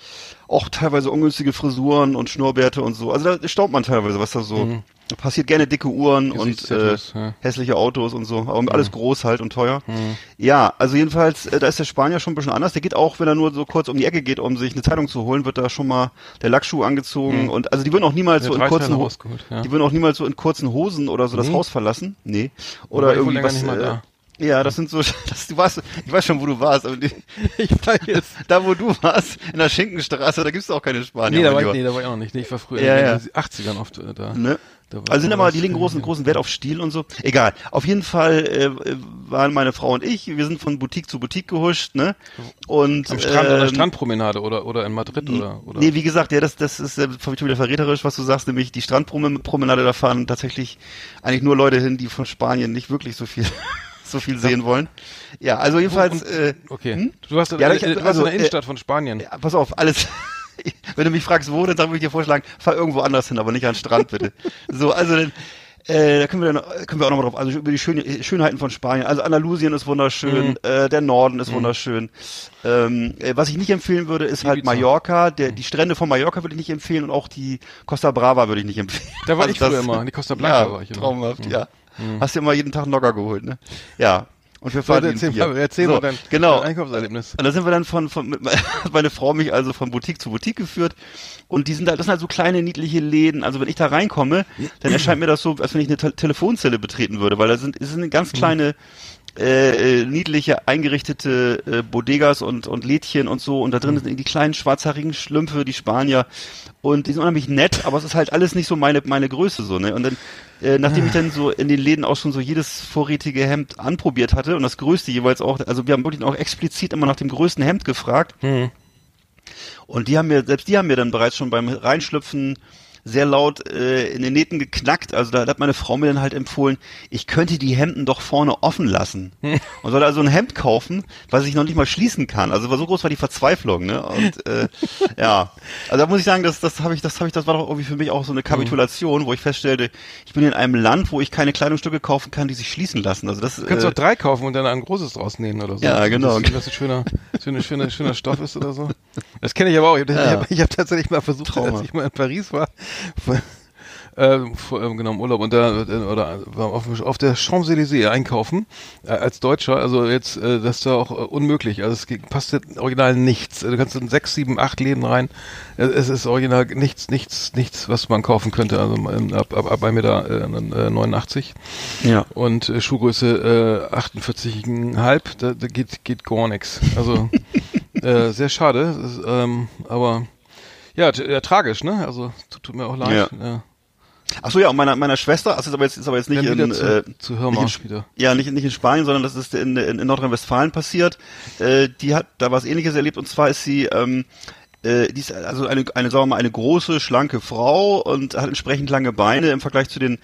auch teilweise ungünstige Frisuren und Schnurrbärte und so. Also da staubt man teilweise, was da so mhm. Passiert. Gerne dicke Uhren und äh, ja. hässliche Autos und so. Aber mhm. alles groß halt und teuer. Mhm. Ja, also jedenfalls, äh, da ist der Spanier schon ein bisschen anders. Der geht auch, wenn er nur so kurz um die Ecke geht, um sich eine Zeitung zu holen, wird da schon mal der Lackschuh angezogen. Mhm. Und also die würden auch niemals so in kurzen Hosen, ja. die würden auch niemals so in kurzen Hosen oder so das Haus verlassen. Nee. Oder irgendwie was. Äh, ja, das sind so, [LAUGHS] das, du warst, ich weiß schon, wo du warst, aber die, [LAUGHS] ich weiß jetzt, [LAUGHS] da wo du warst, in der Schinkenstraße, da gibt's auch keine Spanier. Nee, da war, ich, nee, da war ich auch noch nicht. Nee, ich war früher ja, in den 80ern oft äh, da. Ne? Also sind aber, die legen großen, großen Wert auf Stil und so. Egal. Auf jeden Fall äh, waren meine Frau und ich, wir sind von Boutique zu Boutique gehuscht, ne? Und am Strand ähm, oder Strandpromenade oder oder in Madrid oder oder. Nee, wie gesagt, ja, das das ist äh, wieder verräterisch, was du sagst, nämlich die Strandpromenade, da fahren tatsächlich eigentlich nur Leute hin, die von Spanien nicht wirklich so viel [LAUGHS] so viel sehen wollen. Ja, also jedenfalls. Äh, okay. Hm? Du hast, ja, ich, du also, in der Innenstadt äh, von Spanien. Ja, pass auf, alles. [LAUGHS] Wenn du mich fragst, wo, dann würde ich dir vorschlagen, fahr irgendwo anders hin, aber nicht an den Strand, bitte. [LAUGHS] so, also dann, äh, da können wir dann können wir auch nochmal drauf, also über die Schön Schönheiten von Spanien. Also Andalusien ist wunderschön, mhm. äh, der Norden ist mhm. wunderschön. Ähm, äh, was ich nicht empfehlen würde, ist halt Mallorca. Der, die Strände von Mallorca würde ich nicht empfehlen und auch die Costa Brava würde ich nicht empfehlen. Da war also ich früher immer, die Costa Blanca ja, war ich immer. Traumhaft, mhm. ja. Mhm. Hast du immer jeden Tag einen Logger geholt, ne? Ja. Und wir fahren erzähl, mal, erzähl so, mal dein, genau. Einkaufserlebnis. Und da sind wir dann von, von mit, [LAUGHS] meine Frau mich also von Boutique zu Boutique geführt. Und die sind halt, das sind halt so kleine, niedliche Läden. Also wenn ich da reinkomme, dann erscheint mir das so, als wenn ich eine Te Telefonzelle betreten würde, weil da sind, es sind ganz mhm. kleine, äh, äh, niedliche eingerichtete äh, Bodegas und, und Lädchen und so und da drin mhm. sind die kleinen schwarzhaarigen Schlümpfe, die Spanier und die sind unheimlich nett, aber es ist halt alles nicht so meine meine Größe so, ne? Und dann äh, nachdem ich dann so in den Läden auch schon so jedes vorrätige Hemd anprobiert hatte und das größte jeweils auch, also wir haben wirklich auch explizit immer nach dem größten Hemd gefragt. Mhm. Und die haben mir, selbst die haben mir dann bereits schon beim Reinschlüpfen sehr laut äh, in den Nähten geknackt. Also da hat meine Frau mir dann halt empfohlen, ich könnte die Hemden doch vorne offen lassen. [LAUGHS] Und soll also ein Hemd kaufen, was ich noch nicht mal schließen kann. Also so groß war die Verzweiflung, ne? Und äh, [LAUGHS] ja, also da muss ich sagen, das, das habe ich, das habe ich, das war doch irgendwie für mich auch so eine Kapitulation, wo ich feststellte, ich bin in einem Land, wo ich keine Kleidungsstücke kaufen kann, die sich schließen lassen. Also das. Du kannst äh, doch drei kaufen und dann ein großes draus nähen oder so. Ja, genau. Das, das ein schöner, schöner, schöner, schöner Stoff ist oder so. Das kenne ich aber auch. Ich habe ja. hab, hab tatsächlich mal versucht, Trauma. als ich mal in Paris war, genau im Urlaub und da äh, oder auf, auf der Champs-Élysées einkaufen äh, als Deutscher, also jetzt äh, das ist da auch äh, unmöglich. Also es passt original nichts. Du kannst in sechs, sieben, acht Läden rein. Es ist original nichts, nichts, nichts, was man kaufen könnte. Also ähm, ab, ab, ab 1,89 Meter äh, 89. Ja. Und äh, Schuhgröße äh, 48,5, da, da geht geht gar nichts. Also [LAUGHS] äh, sehr schade, ist, ähm, aber ja, ja, tragisch, ne? Also tut, mir auch leid. Ja. ja. Ach so, ja, und meiner, meiner Schwester, also ist aber jetzt, ist aber jetzt nicht in, zu, äh, zu nicht in, wieder. ja, nicht, nicht in Spanien, sondern das ist in, in, in Nordrhein-Westfalen passiert. Äh, die hat da was ähnliches erlebt und zwar ist sie, ähm, äh, die ist also eine, eine, sagen wir mal, eine große, schlanke Frau und hat entsprechend lange Beine im Vergleich zu den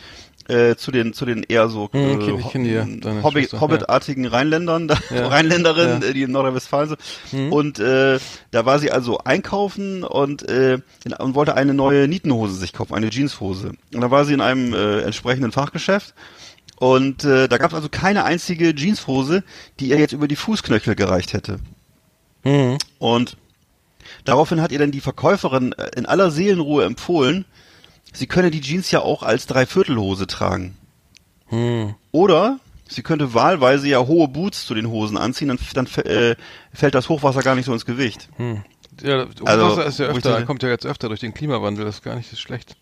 äh, zu den zu den eher so hm, äh, die, Hobbit, Hobbitartigen ja. Rheinländern, da, ja. [LAUGHS] Rheinländerinnen, ja. die in Nordrhein-Westfalen so. Hm. Und äh, da war sie also einkaufen und äh, und wollte eine neue Nietenhose sich kaufen, eine Jeanshose. Und da war sie in einem äh, entsprechenden Fachgeschäft und äh, da gab es also keine einzige Jeanshose, die ihr jetzt über die Fußknöchel gereicht hätte. Hm. Und Daraufhin hat ihr dann die Verkäuferin äh, in aller Seelenruhe empfohlen, sie könne die Jeans ja auch als Dreiviertelhose tragen. Hm. Oder sie könnte wahlweise ja hohe Boots zu den Hosen anziehen, dann, dann äh, fällt das Hochwasser gar nicht so ins Gewicht. Hm. Ja, Also, Hochwasser ist ja ich öfter, kommt ja jetzt öfter durch den Klimawandel, das ist gar nicht so schlecht.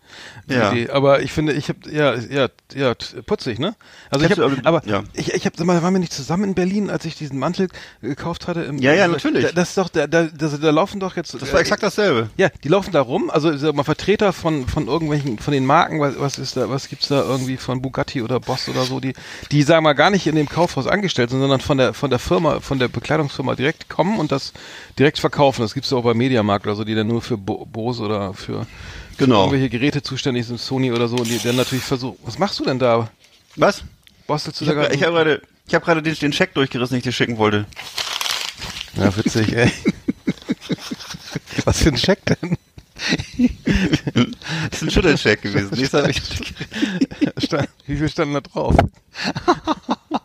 Ja. Idee. Aber ich finde, ich habe ja, ja, ja, putzig, ne? Also ich Kennst habe, aber- ja. ich, ich habe, sag mal, waren wir nicht zusammen in Berlin, als ich diesen Mantel gekauft hatte? Im, Ja, ja, natürlich. Da, das ist doch, da, da, da, da laufen doch jetzt. Das war exakt dasselbe. Ja, die laufen da rum, also mal Vertreter von von irgendwelchen von den Marken, was, was ist da, was gibt's da irgendwie von Bugatti oder Boss oder so, die die sagen wir gar nicht in dem Kaufhaus angestellt sind, sondern von der von der Firma, von der Bekleidungsfirma direkt kommen und das direkt verkaufen. Das gibt's auch bei Mediamarkt oder so, die dann nur für Bo Bose oder für Genau. irgendwelche Geräte zuständig sind, Sony oder so, und die dann natürlich versuchen. Was machst du denn da? Was? Bastelst du Ich habe gerade? ich hab gerade ich hab gerade den, den Scheck durchgerissen, den ich dir schicken wollte. ja, witzig, ey. [LAUGHS] Was für ein Scheck denn? Das ist ein Schüttelcheck gewesen. Stand, [LAUGHS] wie viel standen da drauf? [LAUGHS]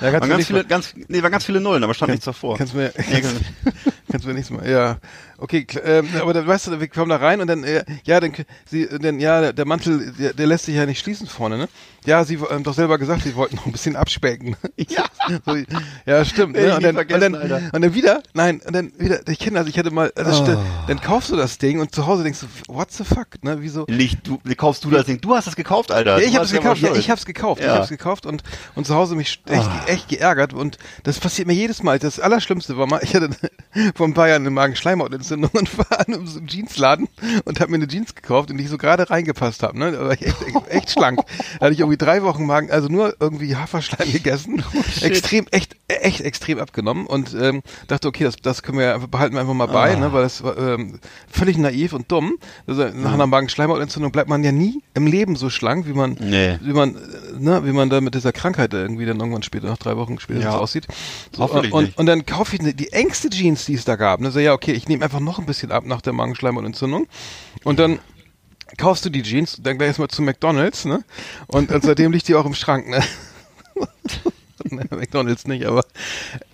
Ja, waren ganz nicht viele, ganz, nee, waren ganz viele Nullen, aber stand nichts davor. Kannst mir, Nee, kann- [LAUGHS] kannst mir nichts mal, ja. Okay, ähm, aber dann, weißt du, wir kommen da rein und dann, äh, ja, dann, sie, dann, ja, der, Mantel, der, der lässt sich ja nicht schließen vorne, ne? Ja, sie haben doch selber gesagt, sie wollten noch ein bisschen abspecken. [LAUGHS] Ja. so, ja, stimmt, ne? Und dann, und, dann, und dann wieder, nein, und dann wieder, ich kenne das, ich hatte mal, also, st- dann kaufst du das Ding und zu Hause denkst du, what the fuck, ne? Wieso? Nicht, du, wie kaufst du das Ding? Du hast das gekauft, Alter. Ja, ich hab's gekauft. Ja, ich hab's gekauft. Ich Ja. hab's gekauft und, und zu Hause mich echt, echt geärgert. Und das passiert mir jedes Mal. Das Allerschlimmste war mal, [LAUGHS] ich hatte vor ein paar Jahren eine Magenschleimhautentzündung und [LAUGHS] war in so einem Jeansladen und habe mir eine Jeans gekauft, in die ich so gerade reingepasst habe. Ne? Da war ich echt, echt, echt schlank. Da hatte ich irgendwie drei Wochen Magen, also nur irgendwie Haferschleim gegessen. extrem, echt, echt extrem abgenommen und ähm, dachte, okay, das, das können wir einfach, behalten wir einfach mal bei, ne? weil das war ähm, völlig naiv und dumm. Also nach einer Magenschleimhautentzündung bleibt man ja nie im Leben so schlank, wie man Nee. wie man, ne, wie man da mit dieser Krankheit irgendwie dann irgendwann später, nach drei Wochen später Ja. aussieht. So, Hoffentlich und, nicht. und dann kaufe ich die engste Jeans, die es da gab. Ne, so, ja, okay, ich nehme einfach noch ein bisschen ab nach der Magenschleimhautentzündung. Und dann kaufst du die Jeans, dann gleich erstmal zu McDonalds, ne? Und, und seitdem liegt die auch im Schrank, ne? [LAUGHS] Ne, McDonalds nicht, aber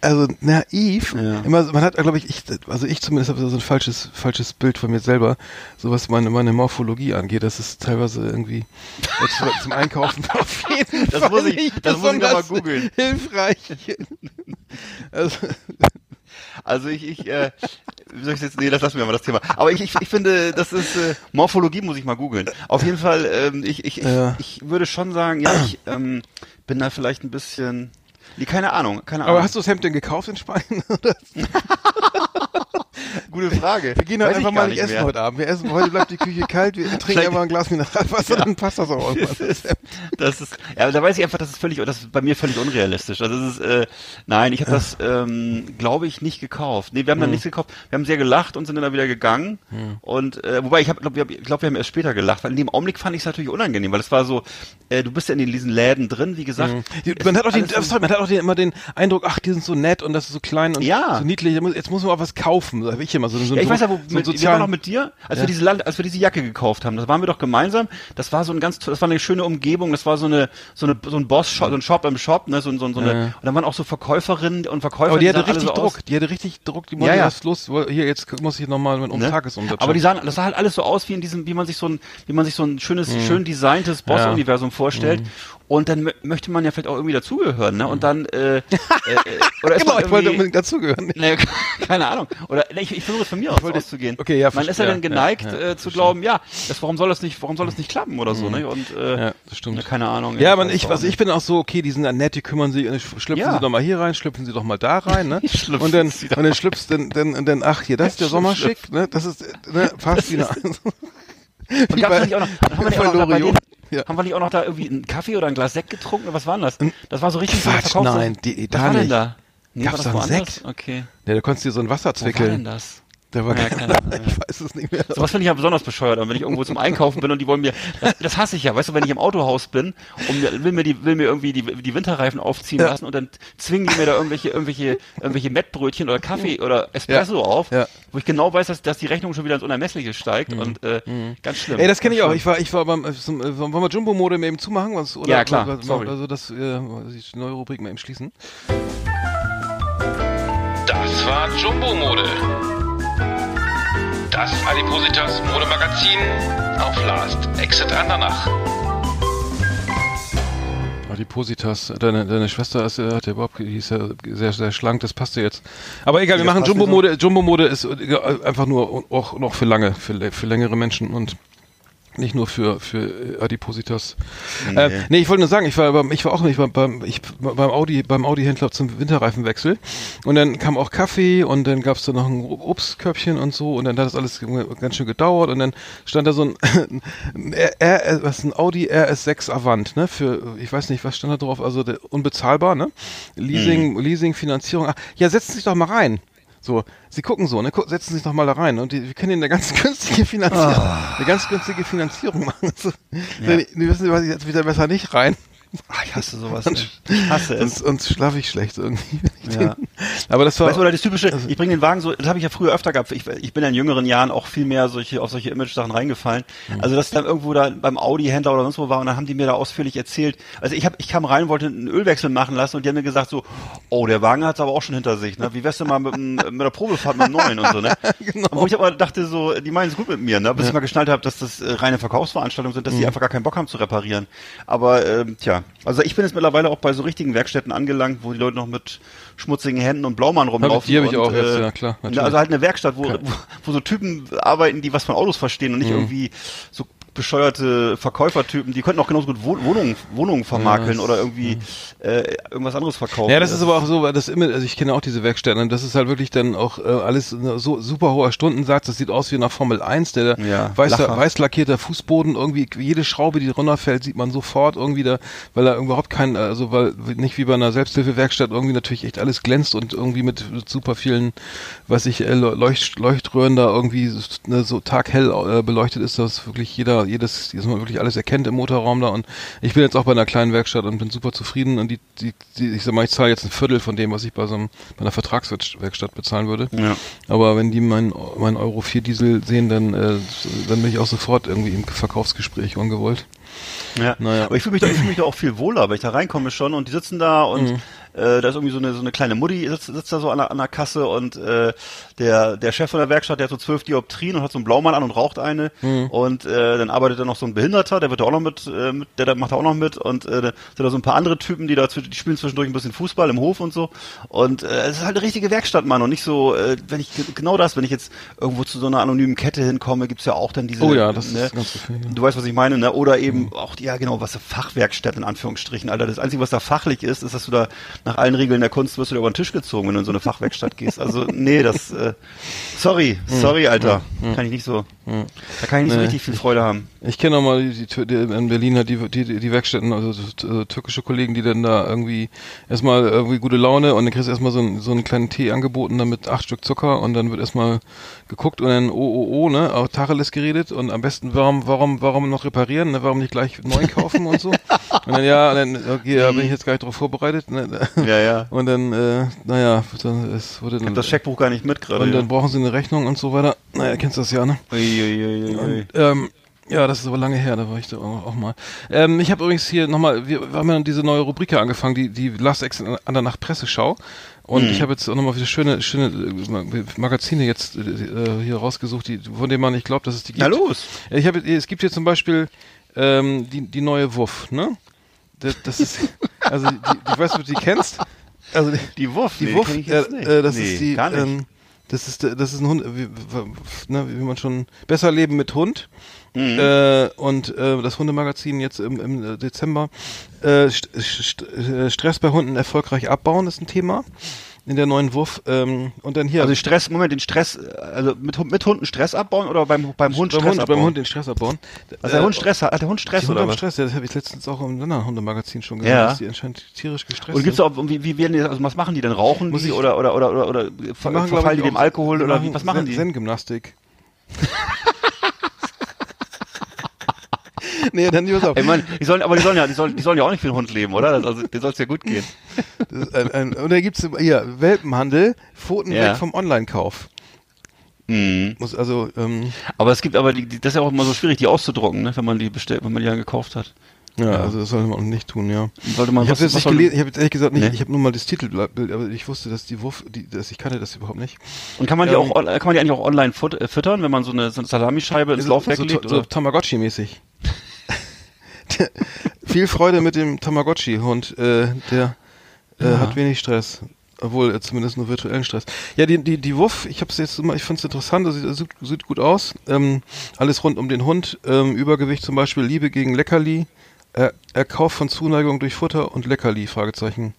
also naiv. Ja. Immer, man hat, glaube ich, ich, also ich zumindest habe so ein falsches, falsches Bild von mir selber, so was meine, meine Morphologie angeht. Das ist teilweise irgendwie zum Einkaufen [LAUGHS] auf jeden Das Fall muss ich- nicht das muss ich besonders googeln. Hilfreich. [LAUGHS] Also, Also ich, ich, äh, wie soll ich jetzt, nee, das lassen wir mal das Thema. Aber ich, ich, ich finde, das ist, äh, Morphologie muss ich mal googeln. Auf jeden Fall, ähm, ich, ich, ich, Ja. ich würde schon sagen, ja, ich, ähm, bin da vielleicht ein bisschen, nee, keine Ahnung, keine Ahnung. aber hast du das Hemd denn gekauft in Spanien? [LAUGHS] Gute Frage. Wir gehen halt Weiß einfach mal nicht essen mehr. heute Abend. Wir essen, heute bleibt die Küche kalt, wir trinken einfach ein Glas Mineralwasser, dann passt das auch irgendwann. Das ist, ja, aber da weiß ich einfach, das ist völlig, das ist bei mir völlig unrealistisch. Also das ist, äh, nein, ich habe das, ähm, glaube ich, nicht gekauft. Nee, wir haben dann nichts gekauft. Wir haben sehr gelacht und sind dann da wieder gegangen. Und äh, wobei ich habe, glaube, wir, glaub, wir haben erst später gelacht, weil in dem Augenblick fand ich es natürlich unangenehm, weil es war so, äh, du bist ja in diesen Läden drin, wie gesagt. Es man hat auch den, alles so- man hat auch den, immer den Eindruck, ach, die sind so nett und das ist so klein und Ja. so niedlich. Jetzt muss- man auch was kaufen, sag ich immer. So, so Ja, ich weiß ja, wo, so mit, wir waren noch mit dir, als Ja. wir diese Land, als wir diese Jacke gekauft haben. Das waren wir doch gemeinsam. Das war so ein ganz, das war eine schöne Umgebung. Das war so eine, so eine, so ein Boss-Shop, so ein Shop im Shop, ne, so, so, so eine, Ja. und dann waren auch so Verkäuferinnen und Verkäufer. aber die hatte sahen alle richtig so aus- Druck. Die hatte richtig Druck. Die Ja, wollte ja. los. Hier, jetzt muss ich nochmal um Ne? Tagesumsatz. Aber die sahen, das sah halt alles so aus wie in diesem, wie man sich so ein, wie man sich so ein schönes, schön designtes Boss-Universum vorstellt. Und dann mö- möchte man ja vielleicht auch irgendwie dazugehören, ne? Und dann, äh, äh, [LAUGHS] äh oder ist genau, ich wollte unbedingt dazugehören. [LAUGHS] Nee, [LAUGHS] keine Ahnung. Oder nee, ich, ich versuche es von mir aus wollte- auszugehen. okay, ja, Man ist ja dann geneigt ja, ja, äh, zu glauben, ja, das, warum soll das nicht, warum soll das nicht klappen oder so, ne? Und äh, Ja, das stimmt. ne, keine Ahnung. Ja, man, ich, also ich bin auch so, okay, die sind ja nett, die kümmern sich, und schlüpfen Ja. sie doch mal hier rein, schlüpfen sie doch mal da rein, ne? Und dann, und dann schlüpfst, dann, dann, dann, ach, hier, das ist der Sommerschick, ne? Das ist, ne, passt wieder. Und gab's nicht auch noch, haben wir nicht auch noch bei Loriot. Ja. haben wir nicht auch noch da irgendwie einen Kaffee oder ein Glas Sekt getrunken? Was war denn das? Das war so richtig so Quatsch, Verkaufs- nein, die- Was da war denn nicht. da? Nee, Gab's war das da einen? Sekt? Okay. Ja, da konntest du dir so ein Wasser Wo war denn zwickeln. das? Der war Ja, keine Ahnung, [LAUGHS] ich weiß es nicht mehr. Sowas finde ich ja besonders bescheuert. Und wenn ich irgendwo zum Einkaufen bin und die wollen mir, das, das hasse ich ja. Weißt du, wenn ich im Autohaus bin und will mir die, will mir irgendwie die, die Winterreifen aufziehen Ja. lassen und dann zwingen die mir da irgendwelche, irgendwelche, irgendwelche Mettbrötchen oder Kaffee oder Espresso auf, Ja. wo ich genau weiß, dass, dass die Rechnung schon wieder ins Unermessliche steigt und äh, ganz schlimm. Mhm. Ey, das kenne ich auch. Ich war, ich war beim, äh, zum, äh, wollen wir Jumbo-Mode mal eben zumachen? Was, oder, Ja, klar. Was, Sorry. Also das, äh, die neue Rubrik mal eben schließen. Das war Jumbo Mode. Das Adipositas Modemagazin auf Last Exit Andernach. Adipositas, deine, deine Schwester ist, äh, hat ja überhaupt, die ist ja sehr, sehr schlank, das passt ja jetzt. Aber egal, wir machen Jumbo-Mode. Jumbo-Mode ist äh, einfach nur auch noch für lange, für, für längere Menschen und nicht nur für für Adipositas. Nee, äh, nee ich wollte nur sagen, ich war ich war auch nicht beim ich, beim Audi beim Audi Händler zum Winterreifenwechsel und dann kam auch Kaffee und dann gab's da noch ein Obstkörbchen und so und dann hat das alles ganz schön gedauert und dann stand da so ein [LAUGHS] R, R, was ein Audi RS6 Avant, ne, für ich weiß nicht, was stand da drauf, also der, unbezahlbar, ne? Leasing Mhm. Leasing Finanzierung. Ach, ja, setzen Sie sich doch mal rein. So, sie gucken so, ne, setzen sich doch mal da rein und die, wir können ihnen eine ganz [LAUGHS] günstige Finanzierung, Ah. eine ganz günstige Finanzierung machen. [LAUGHS] So, die, die wissen, was ich jetzt wieder besser nicht rein. Ach, ich hasse sowas. Ich hasse es. Sonst, sonst schlafe ich schlecht irgendwie. ich Ja. den- Aber das war, Weißt du, oder das typische, Also ich bringe den Wagen so, das habe ich ja früher öfter gehabt. Ich, ich bin ja in jüngeren Jahren auch viel mehr solche, auf solche Image-Sachen reingefallen. Mhm. Also, dass ich dann irgendwo da beim Audi-Händler oder sonst wo war und dann haben die mir da ausführlich erzählt. Also, ich, hab, ich kam rein, wollte einen Ölwechsel machen lassen und die haben mir gesagt so, oh, der Wagen hat's aber auch schon hinter sich. Ne? Wie wär's denn mal mit, mit der Probefahrt mit dem neuen und so, ne? [LAUGHS] Genau. Wo ich aber dachte so, die meinen es gut mit mir, ne? Bis ich mal geschnallt habe, dass das äh, reine Verkaufsveranstaltungen sind, dass Mhm. die einfach gar keinen Bock haben zu reparieren. Aber ähm, tja, also ich bin jetzt mittlerweile auch bei so richtigen Werkstätten angelangt, wo die Leute noch mit schmutzigen Händen und Blaumann rumlaufen. die hab ich auch jetzt, äh, ja, klar, ja, natürlich. Also halt eine Werkstatt, wo, wo, wo so Typen arbeiten, die was von Autos verstehen und Mhm. nicht irgendwie so bescheuerte Verkäufertypen, die könnten auch genauso gut Wohn- Wohnungen, Wohnungen vermakeln Ja, oder irgendwie äh, irgendwas anderes verkaufen. Ja, das ist aber auch so, weil das immer, also ich kenne auch diese Werkstätten, und das ist halt wirklich dann auch äh, alles so super hoher Stundensatz, das sieht aus wie nach Formel 1, der Ja, weiß, weiß lackierter Fußboden, irgendwie jede Schraube, die runterfällt, sieht man sofort irgendwie da, weil er überhaupt kein, also weil nicht wie bei einer Selbsthilfewerkstatt irgendwie natürlich echt alles glänzt und irgendwie mit, super vielen, weiß ich, äh, Leucht, Leuchtröhren da irgendwie ne, so taghell äh, beleuchtet ist, dass wirklich jeder, jedes, dass man wirklich alles erkennt im Motorraum da und ich bin jetzt auch bei einer kleinen Werkstatt und bin super zufrieden und die, die, die ich sag mal, ich zahle jetzt ein Viertel von dem, was ich bei so einem, bei einer Vertragswerkstatt bezahlen würde. Ja. Aber wenn die meinen mein Euro 4 Diesel sehen, dann, äh, dann bin ich auch sofort irgendwie im Verkaufsgespräch ungewollt. Ja. Naja. Aber ich fühle mich, da- ich fühl mich da auch viel wohler, weil ich da reinkomme schon und die sitzen da und Mhm. Äh, da ist irgendwie so eine, so eine kleine Mutti, sitzt, sitzt da so an der, an der Kasse und äh, der, der Chef von der Werkstatt, der hat so zwölf Dioptrien und hat so einen Blaumann an und raucht eine Mhm. und äh, dann arbeitet da noch so ein Behinderter, der wird da auch noch mit, äh, mit der, der macht da auch noch mit und äh, da sind da so ein paar andere Typen, die da die spielen zwischendurch ein bisschen Fußball im Hof und so und äh, es ist halt eine richtige Werkstatt, Mann und nicht so, äh, wenn ich genau das, wenn ich jetzt irgendwo zu so einer anonymen Kette hinkomme, gibt's ja auch dann diese Oh ja, das ne, ist ganz gefährlich. Du weißt, was ich meine, ne? Oder eben auch, die, ja genau, was Fachwerkstatt in Anführungsstrichen, Alter. Das Einzige, was da fachlich ist, ist, dass du da nach allen Regeln der Kunst wirst du über den Tisch gezogen, wenn du in so eine Fachwerkstatt gehst. Also, nee, das, äh, sorry, sorry, Alter. Kann ich nicht so, da kann ich nicht so Nee. richtig viel Freude haben. Ich kenne auch mal die, die, die in Berlin hat die, die, die Werkstätten, also türkische Kollegen, die dann da irgendwie erstmal irgendwie gute Laune und dann kriegst du erstmal so, einen- so einen kleinen Tee angeboten, dann mit acht Stück Zucker und dann wird erstmal geguckt und dann oh oh oh, ne, auch Tacheles geredet und am besten warum, warum, warum noch reparieren, ne, warum nicht gleich neu kaufen und so. [LAUGHS] Und dann ja, dann, okay, da bin ich jetzt gar nicht drauf vorbereitet, ne. [LAUGHS] Ja, ja. Und dann, äh, naja, dann, es wurde Ich dann, hab das Scheckbuch gar nicht mit gerade. und Ja. dann brauchen sie eine Rechnung und so weiter. Naja, kennst das ja, ne? Ui, ui, ui, ui. Ähm, ja, das ist aber lange her, da war ich da auch, mal. Ähm, ich habe übrigens hier nochmal, wir, wir haben ja diese neue Rubrik angefangen, die, die Last Exit an der Nacht Presseschau. Und Mhm. ich habe jetzt auch nochmal wieder schöne, schöne äh, Ma- Magazine jetzt äh, hier rausgesucht, die, von denen man nicht glaubt, dass es die gibt. Na los. Ich habe, es gibt hier zum Beispiel ähm, die, die neue Wuff, ne? Das, das ist, also die, die, ich weiß nicht, ob du die kennst. Also die, Die Wuff, die nee, Wuff, kenn ich äh, jetzt nicht. äh, das Nee, ist die, gar nicht. ähm, das ist, das ist ein Hund, wie, ne, wie man schon besser leben mit Hund. Mhm. Äh, und äh, das Hundemagazin jetzt im, im Dezember. Äh, St St äh, Stress bei Hunden erfolgreich abbauen ist ein Thema in der neuen Wurf. Ähm, und dann hier Also Stress, Moment, den Stress, also mit, mit Hunden Stress abbauen oder beim, beim Hund beim Stress Hund, abbauen? beim Hund den Stress abbauen. Also der Hund Stress hat, hat der Hund die Stress Hunde oder haben was? Stress, ja, das habe ich letztens auch im anderen Hundemagazin schon gesehen, Ja. dass die anscheinend tierisch gestresst Und gibt's auch, wie, wie werden die, also was machen die denn? Rauchen Muss die ich- oder, oder, oder, oder, oder ver, machen, verfallen die dem Alkohol die oder wie, was machen die? Zen-Gymnastik. [LAUGHS] [LAUGHS] nee, dann pass auf. Ey, Mann, die sollen, aber die sollen ja, die sollen, die sollen ja auch nicht für den Hund leben, oder? Das, also, denen soll's ja gut gehen. Ein, ein, und da gibt's hier Welpenhandel, Pfoten Ja. weg vom Online-Kauf. Mhm. Muss also, ähm, Aber es gibt aber, die, die, das ist ja auch immer so schwierig, die auszudrucken, ne, wenn man die bestellt, wenn man die dann gekauft hat. Ja, Ja. also das sollte man auch nicht tun, ja. Sollte man Ich habe jetzt nicht soll- gelesen, ich habe jetzt ehrlich gesagt nicht, Nee? ich habe nur mal das Titelbild, aber ich wusste, dass die Wurf, die, dass ich kannte das überhaupt nicht. Und kann man die Ähm, auch, on- kann man die eigentlich auch online äh, füttern, wenn man so eine, so eine Salamischeibe ins Laufwerk so, legt? so Oder? Tamagotchi-mäßig. [LAUGHS] Viel Freude mit dem Tamagotchi-Hund, äh, der äh, Ja. hat wenig Stress. Obwohl, äh, zumindest nur virtuellen Stress. Ja, die, die, die Wuff, ich hab's jetzt immer, ich find's interessant, das sieht, sieht, gut aus. Ähm, alles rund um den Hund, ähm, Übergewicht zum Beispiel, Liebe gegen Leckerli, Erkauf von Zuneigung durch Futter und Leckerli, Fragezeichen.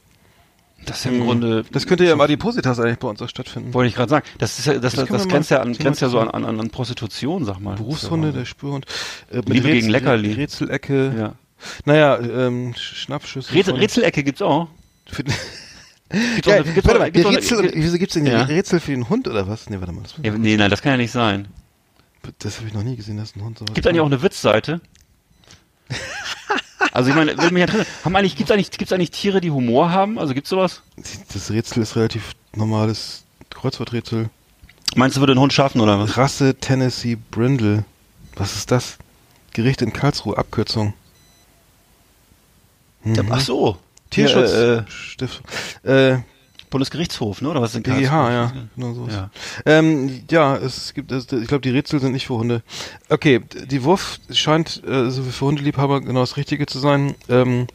Das ist ja im Grunde. Das könnte ja im Adipositas eigentlich bei uns auch stattfinden. Wollte ich gerade sagen. Das ist ja, das, Das das, grenzt ja an, grenzt ja so an, an, an Prostitution, sag mal. Berufshunde, der Spürhund. Äh, Liebe gegen Leckerli. Rätselecke. Ja. Naja, ähm, Schnappschüsse. Rätsel, Rätselecke gibt's auch. Für, [LAUGHS] Gibt's Geil, auch, gibt's warte mal, gibt's Rätsel, wieso gibt's denn Ja. Rätsel für den Hund oder was? Nee, warte mal, das, ja, nee, nein, das kann ja nicht sein. das habe ich noch nie gesehen, dass ein Hund sowas Gibt eigentlich auch eine Witzseite? [LAUGHS] Also ich meine, würde mich interessieren, haben eigentlich, gibt's eigentlich, gibt's eigentlich Tiere, die Humor haben? Also gibt's sowas? Das Rätsel ist relativ normales Kreuzworträtsel. Meinst du, würde ein Hund schaffen oder was? Rasse Tennessee Brindle. Was ist das? Gericht in Karlsruhe, Abkürzung. Mhm. Ach so. Tierschutz. Hier, äh, Stift. Äh, Bundesgerichtshof, ne? Oder was ist denn BGH, ja. Genau so. Ja. Ähm, ja, es gibt, es, ich glaube, die Rätsel sind nicht für Hunde. Okay, die Wurf scheint äh, so für Hundeliebhaber genau das Richtige zu sein. Ähm,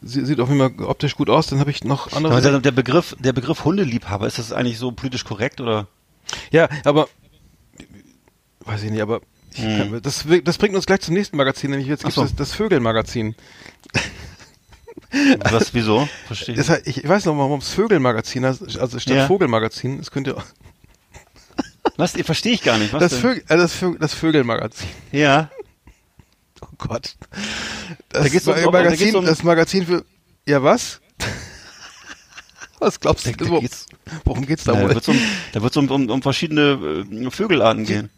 sie, sieht auf jeden Fall optisch gut aus. Dann habe ich noch andere. Aber der, Begriff, der Begriff Hundeliebhaber, ist das eigentlich so politisch korrekt oder? Ja, aber weiß ich nicht, aber Hm. kann, das, das bringt uns gleich zum nächsten Magazin, nämlich jetzt gibt es so. das, das Vögelmagazin. Was, wieso? Verstehe. Das heißt, ich weiß noch, warum es Vögelmagazin heißt, also statt Ja. Vogelmagazin, es könnte auch [LAUGHS] Was? Verstehe ich gar nicht. Was das? Vögel, äh, das, Vögel, das Vögelmagazin. Ja. Oh Gott. Da Das, geht's um- Ma- da Magazin, geht's um- das Magazin für. Ja, was? [LAUGHS] was glaubst du? Da, da geht's, worum geht's da da wohl? wird's um, da wird's um, um, um verschiedene äh, Vögelarten gehen.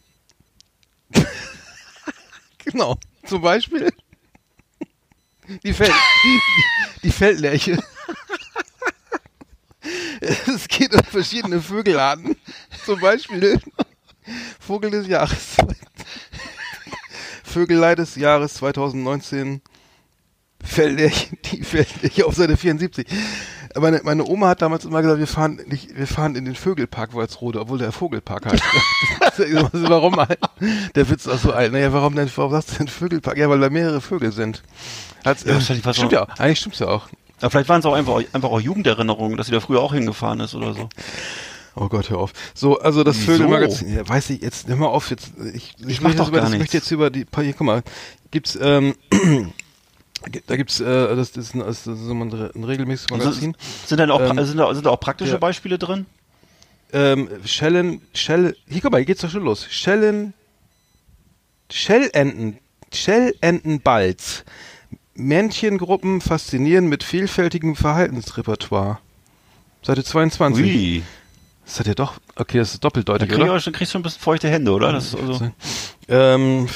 [LAUGHS] Genau. Zum Beispiel die, Feld, die, Feldlerche. Es geht um verschiedene Vögelarten. Zum Beispiel Vogel des Jahres. Vögelei des Jahres 2019. Feldlerche, die Feldlerche auf Seite 74. Meine, meine Oma hat damals immer gesagt, wir fahren nicht, wir fahren in den Vögelpark Walsrode, obwohl der Vogelpark [LAUGHS] heißt. warum? halt? Der Witz ist auch so alt. Naja, warum denn, warum sagst du denn Vögelpark? Ja, weil da mehrere Vögel sind. Hat's, Ja, äh, stimmt ja auch. Eigentlich stimmt's ja auch. Aber vielleicht waren es auch einfach, einfach auch Jugenderinnerungen, dass sie da früher auch hingefahren ist oder so. Oh Gott, hör auf. So, also das Wieso? Vögelmagazin, ja, weiß ich jetzt, hör mal auf, jetzt, ich, Ich möchte mach jetzt doch über, gar das, ich nichts. möchte jetzt über die, hier, guck mal, gibt's, ähm, da gibt's, äh, das, das ist ein, das ist so ein, ein regelmäßiges Und Magazin. sind, sind, dann auch, Ähm, sind, da, sind da auch praktische ja. Beispiele drin? ähm, Schellen, Schell, hier guck mal, hier geht's doch schon los. Schellen, Schellenten, Schellentenbalz. Männchengruppen faszinieren mit vielfältigem Verhaltensrepertoire. Seite 22. Ui. Das hat ja doch, okay, das ist Da doppeldeutig, krieg ich oder? schon, kriegst schon ein bisschen feuchte Hände, oder? Das ist also, Ähm,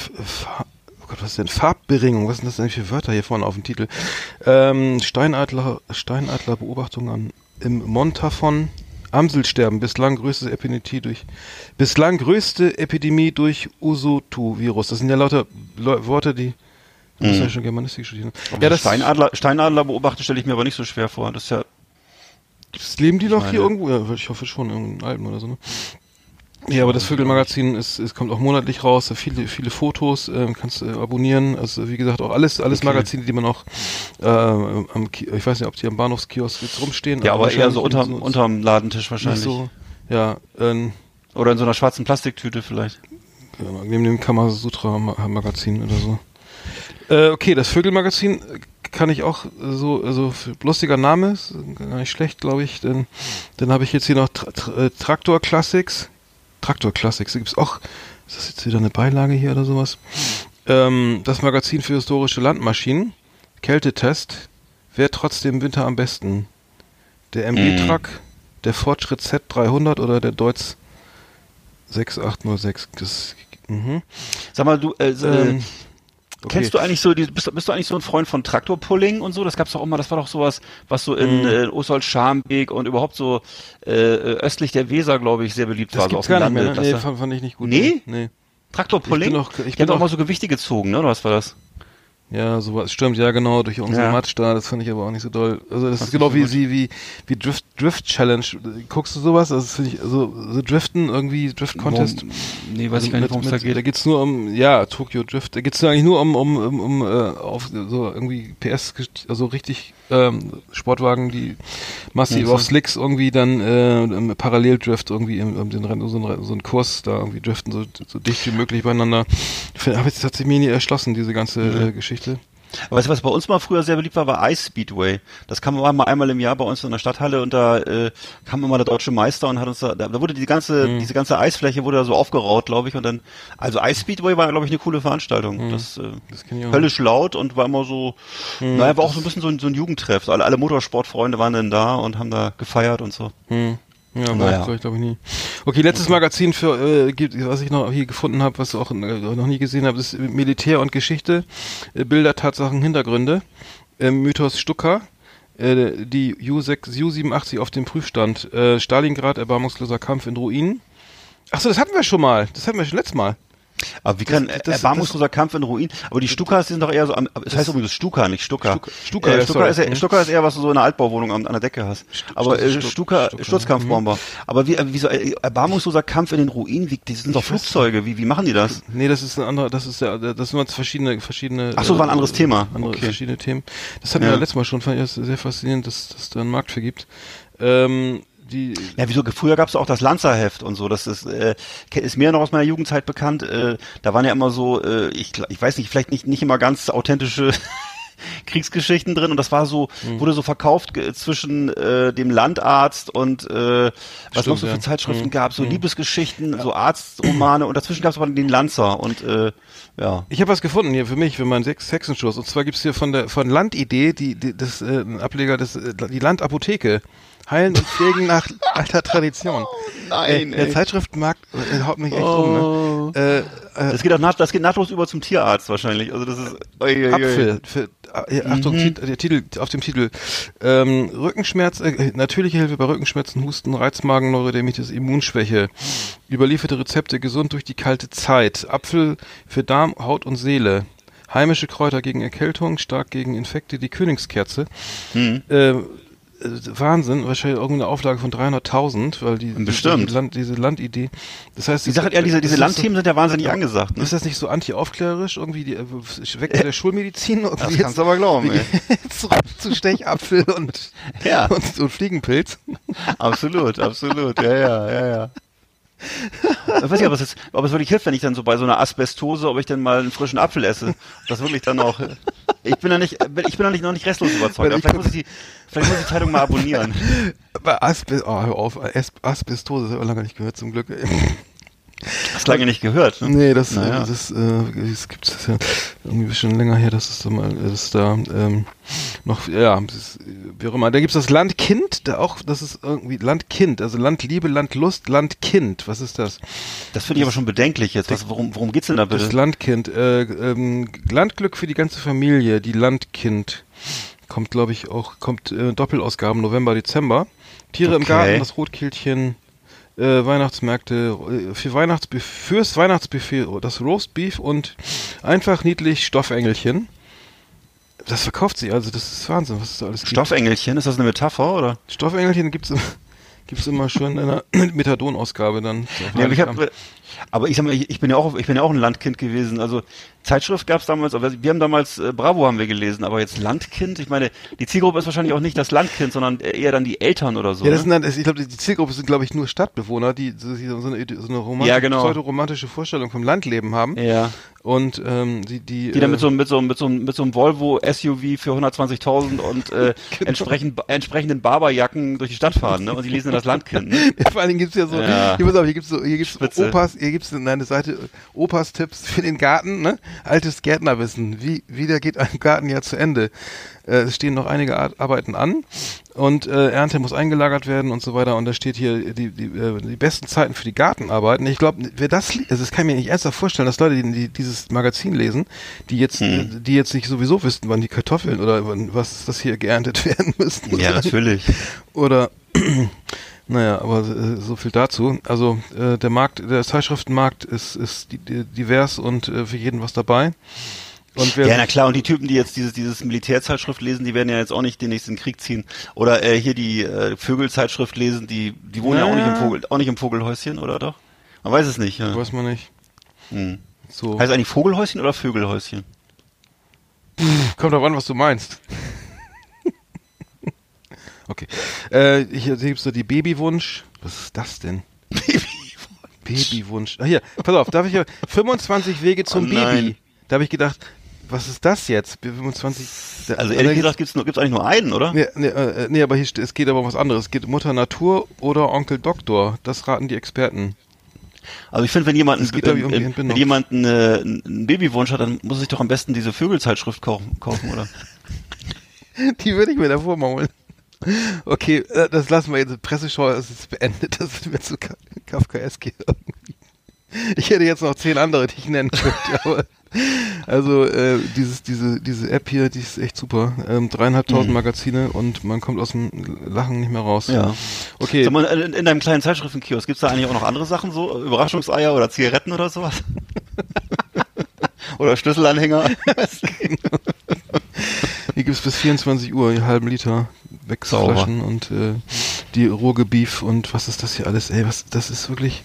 Gott, was ist denn? Farbberingung, was sind das denn für Wörter hier vorne auf dem Titel? Ähm, Steinadler, Steinadler Beobachtungen an, im Montafon. Amselsterben, bislang größte Epidemie durch, bislang größte Epidemie durch Usotu-Virus. Das sind ja lauter Leu Worte, die, du musst Mhm. ja schon Germanistik studieren. aber Ja, das, Steinadler, Steinadler beobachten stelle ich mir aber nicht so schwer vor. Das ist ja, das leben die noch meine- hier irgendwo? Ja, ich hoffe schon, in Alpen oder so, ne? Ja, aber das Vögelmagazin ist, es kommt auch monatlich raus, da viele, viele Fotos, ähm, kannst du abonnieren. Also wie gesagt, auch alles, alles Okay. Magazine, die man auch äh, am ich weiß nicht, ob die am Bahnhofskiosk jetzt rumstehen. ja, aber eher so wahrscheinlich unter, so- unterm Ladentisch wahrscheinlich. so. Ja, ähm, Oder in so einer schwarzen Plastiktüte vielleicht. ja, neben dem Kamasutra Ma- Magazin oder so. Äh, okay, das Vögelmagazin äh, kann ich auch äh, so, also lustiger Name, ist gar nicht schlecht, glaube ich. Denn dann habe ich jetzt hier noch Tra Tra äh, Traktor Classics. Traktor Classics, da gibt's auch, ist das jetzt wieder eine Beilage hier oder sowas? Ähm, das Magazin für historische Landmaschinen. Kältetest. Wer trotzdem im Winter am besten? Der MB-Truck, der Fortschritt Z300 oder der Deutz 6806? Das, mhm. Sag mal, du, äh, Ähm, Kennst du eigentlich so, die, bist, bist du eigentlich so ein Freund von Traktorpulling und so? Das gab's doch auch mal, das war doch sowas, was so in Mhm. äh, Oswald-Scharmbeek und überhaupt so äh, äh, östlich der Weser, glaube ich, sehr beliebt Das war. so auf dem gar nicht mehr, ne? Nee, fand, fand ich nicht gut. Nee? Nee. Traktorpulling? Ich bin doch- ich bin doch- mal so Gewichte gezogen, ne? Oder was war das? Ja, sowas stimmt, ja genau, durch unsere Ja. Matsch da, das fand ich aber auch nicht so doll. Also das Das ist genau so wie gut. wie, wie Drift, Drift Challenge. Guckst du sowas? Das finde ich, also so Driften, irgendwie Drift Contest. Worum- Nee, weiß ich gar nicht, worum es da geht. Da geht's nur um, ja, Tokyo Drift, da geht's eigentlich nur um, um, um, um äh, auf so irgendwie PS, also richtig ähm, Sportwagen, die massiv Ja, auf. Slicks irgendwie dann äh, im Paralleldrift irgendwie im, um den Rennen, so einen, so einen Kurs da irgendwie driften, so, so dicht wie möglich beieinander. Habe jetzt tatsächlich mir nie erschlossen, diese ganze äh, Geschichte. Aber weißt du, was bei uns mal früher sehr beliebt war, war Ice Speedway. Das kam mal einmal im Jahr bei uns in der Stadthalle und da äh, kam immer der deutsche Meister und hat uns da, da wurde die ganze, Mhm. diese ganze Eisfläche wurde da so aufgeraut, glaube ich, und dann, also Ice Speedway war, glaube ich, eine coole Veranstaltung. Das, äh, Mhm. Das ich auch. höllisch laut und war immer so, Mhm. naja, war auch so ein bisschen so ein, so ein Jugendtreff. Alle, alle Motorsportfreunde waren dann da und haben da gefeiert und so. Hm. Ja, Naja. ich, glaub ich, glaube ich nie. Okay, letztes Magazin für, äh, gibt, was ich noch hier gefunden habe, was du auch äh, noch nie gesehen habe, ist Militär und Geschichte, äh, Bilder, Tatsachen, Hintergründe, äh, Mythos Stucker, äh, die U6, U87 auf dem Prüfstand, äh, Stalingrad, erbarmungsloser Kampf in Ruinen. Achso, das hatten wir schon mal. Das hatten wir schon letztes Mal. Aber wie kann, das- erbarmungsloser Kampf in Ruin, aber die Stukas sind doch eher so, am, es heißt übrigens Stuka, nicht Stuka. Stuka- Stuka, äh, Stuka, ist, eher- Mhm. Stuka ist eher, was du so in einer Altbauwohnung an, an der Decke hast. Aber äh, Stuka- Stuka, Stuka, Sturzkampfbomber. Aber wie, äh, wieso, äh, erbarmungsloser Kampf in den Ruinen, wie, die sind doch Flugzeuge, wie, wie machen die das? Nee, das ist ein anderer, das ist ja, das sind jetzt verschiedene, verschiedene. Ach so, war ein anderes Thema. Andere Okay. verschiedene Themen. Das hatten Ja. wir letztes Mal schon, fand ich das sehr faszinierend, dass dass da einen Markt für gibt. Ähm, die, Ja, wieso, früher gab's auch das Lanzerheft und so, das ist, äh, ist mir noch aus meiner Jugendzeit bekannt, äh, da waren ja immer so, äh, ich, ich weiß nicht, vielleicht nicht, nicht immer ganz authentische [LAUGHS] Kriegsgeschichten drin und das war so, Hm. wurde so verkauft ge- zwischen äh, dem Landarzt und äh, was Stimmt, noch so ja. für Zeitschriften Hm. gab, so Liebesgeschichten, so Arztromane und dazwischen gab's aber den Lanzer und äh, ja. Ich habe was gefunden hier für mich, für meinen Sex Hexenschuss. Und zwar gibt's hier von der von Landidee, die, die das äh, Ableger des äh, die Landapotheke. Heilen und pflegen nach [LAUGHS] alter Tradition. nein, äh, der ey. Zeitschriftenmarkt äh, haut mich echt um, ne? Äh, äh, Das geht auch naht, das geht nahtlos über zum Tierarzt wahrscheinlich. Also das ist oi, oi, oi. Apfel. Für, äh, Achtung, Tit- der Titel, auf dem Titel. Ähm, Rückenschmerz, äh, natürliche Hilfe bei Rückenschmerzen, Husten, Reizmagen, Neurodermitis, Immunschwäche. Überlieferte Rezepte, gesund durch die kalte Zeit. Apfel für Darm, Haut und Seele. Heimische Kräuter gegen Erkältung, stark gegen Infekte, die Königskerze. Hm. Äh, äh, Wahnsinn, wahrscheinlich irgendeine Auflage von 300.000, weil die, Bestimmt. Die, Land, diese Landidee. Das heißt, Die Sache, ja, diese, diese Landthemen sind ja wahnsinnig Ja. angesagt. Ne? ist das nicht so anti-aufklärerisch irgendwie die, äh, weg mit der Schulmedizin Das irgendwie kannst du aber glauben, ey. jetzt [LAUGHS] zurück zu Stechapfel und, Ja. [LAUGHS] und, und Fliegenpilz. Absolut, absolut, ja, ja, ja, ja. Ich weiß nicht, ob es, jetzt, ob es wirklich hilft, wenn ich dann so bei so einer Asbestose, ob ich dann mal einen frischen Apfel esse. Das wirklich dann auch. Ich bin da nicht, ich bin da nicht noch nicht restlos überzeugt. Vielleicht muss ich die, vielleicht muss ich die Zeitung mal abonnieren. [LAUGHS] Bei Asbe oh, hör auf, As Asbestose, das habe ich lange nicht gehört, zum Glück. Hast lange nicht gehört. Ne? Nee, das, Naja. äh, das, äh, das gibt es ja irgendwie schon länger her, dass es da mal, äh, dass da ähm, noch, ja, das wie auch immer. Da gibt's das Landkind, da auch, das ist irgendwie Landkind, also Landliebe, Landlust, Landkind. Was ist das? Das finde ich aber schon bedenklich jetzt. Was, worum, worum geht's denn da Das bitte? Landkind, äh, ähm, Landglück für die ganze Familie, die Landkind. Kommt, glaube ich, auch, kommt äh, Doppelausgaben November, Dezember. Tiere im Okay. Garten, das Rotkehlchen, äh, Weihnachtsmärkte, äh, für Weihnachtsbuffet, fürs Weihnachtsbuffet, das Roastbeef und einfach niedlich Stoffengelchen. Das verkauft sie, also das ist Wahnsinn, was es da alles gibt. Stoffengelchen, ist das eine Metapher oder? Stoffengelchen gibt's, im- [LAUGHS] gibt's immer schön in einer [CLEARS THROAT] Methadonausgabe dann. Ja, aber ich hab, aber ich sag mal, ich, ich bin ja auch, ich bin ja auch ein Landkind gewesen. Also Zeitschrift gab's damals, aber wir haben damals äh, Bravo haben wir gelesen, aber jetzt Landkind. Ich meine, die Zielgruppe ist wahrscheinlich auch nicht das Landkind, sondern eher dann die Eltern oder so. Ja, das ne? sind dann, ich glaube, die Zielgruppe sind, glaube ich, nur Stadtbewohner, die so, so eine, so eine romantische, Ja, genau. pseudo-romantische Vorstellung vom Landleben haben. ja. Und ähm, die, die, Die dann äh, mit so, einem- mit so, mit so, mit so einem Volvo SUV für 120.000 und äh, [LAUGHS] Genau. entsprechend, entsprechenden Barberjacken durch die Stadt fahren, ne? Und die lesen das Landkind. Ne? [LAUGHS] Vor allen Dingen gibt's ja so, Ja. hier, pass auf, hier gibt's so, hier gibt's Spitze. Opas, hier gibt's eine Seite, Opas Tipps für den Garten, ne? Altes Gärtnerwissen. Wie, wie der geht ein Garten ja zu Ende? Äh, es stehen noch einige Ar Arbeiten an und äh, Ernte muss eingelagert werden und so weiter. Und da steht hier die, die, äh, die besten Zeiten für die Gartenarbeiten. Ich glaube, wer das, also das kann ich mir nicht ernsthaft vorstellen, dass Leute, die, die dieses Magazin lesen, die jetzt, äh, die jetzt nicht sowieso wissen, wann die Kartoffeln oder wann, was das hier geerntet [LAUGHS] werden müssen. Ja, natürlich. Oder naja, aber äh, so viel dazu. Also äh, der Markt, der Zeitschriftenmarkt ist, ist di- di- divers und äh, für jeden was dabei. Und Ja, na klar, und die Typen, die jetzt dieses, dieses Militärzeitschrift lesen, die werden ja jetzt auch nicht den nächsten Krieg ziehen. Oder äh, hier die äh, Vögelzeitschrift lesen, die, die wohnen ja, auch nicht im Ja. Vogel, auch nicht im Vogelhäuschen, oder doch? Man weiß es nicht. Ja. weiß man nicht. Hm. So. Heißt eigentlich Vogelhäuschen oder Vögelhäuschen? Kommt drauf an, was du meinst. Okay. Äh, hier gibt's so die Babywunsch. Was ist das denn? [LAUGHS] Babywunsch. Ah, hier, pass auf, darf ich ja [LAUGHS] 25 Wege zum Oh. Baby. Da habe ich gedacht, was ist das jetzt? 25. Da- Also ehrlich gesagt nur, gibt's eigentlich nur einen, oder? Nee, nee, äh, nee, aber hier, es geht aber um was anderes. Es geht Mutter Natur oder Onkel Doktor. Das raten die Experten. Also ich finde, wenn jemand, ich, äh, äh, wenn jemand äh, einen Babywunsch hat, dann muss er sich doch am besten diese Vögelzeitschrift kaufen, kaufen oder? [LAUGHS] Die würde ich mir davor mal holen. Okay, äh, das lassen wir jetzt. Presseschau ist jetzt beendet. [LAUGHS] Das ist mir zu Ka- Kafkaesk irgendwie. Ich hätte jetzt noch zehn andere, die ich nennen könnte. [LAUGHS] Aber also äh, dieses, diese, diese App hier, die ist echt super. Ähm, dreieinhalbtausend Mhm. Magazine und man kommt aus dem Lachen nicht mehr raus. Ja. Okay. Sag mal, in, in deinem kleinen Zeitschriftenkiosk gibt's da eigentlich auch noch andere Sachen, so Überraschungseier oder Zigaretten oder sowas? [LAUGHS] oder Schlüsselanhänger? Hier gibt's bis 24 Uhr einen halben Liter Wechselflaschen und äh, die Ruhrgebief und was ist das hier alles? Ey, was das ist wirklich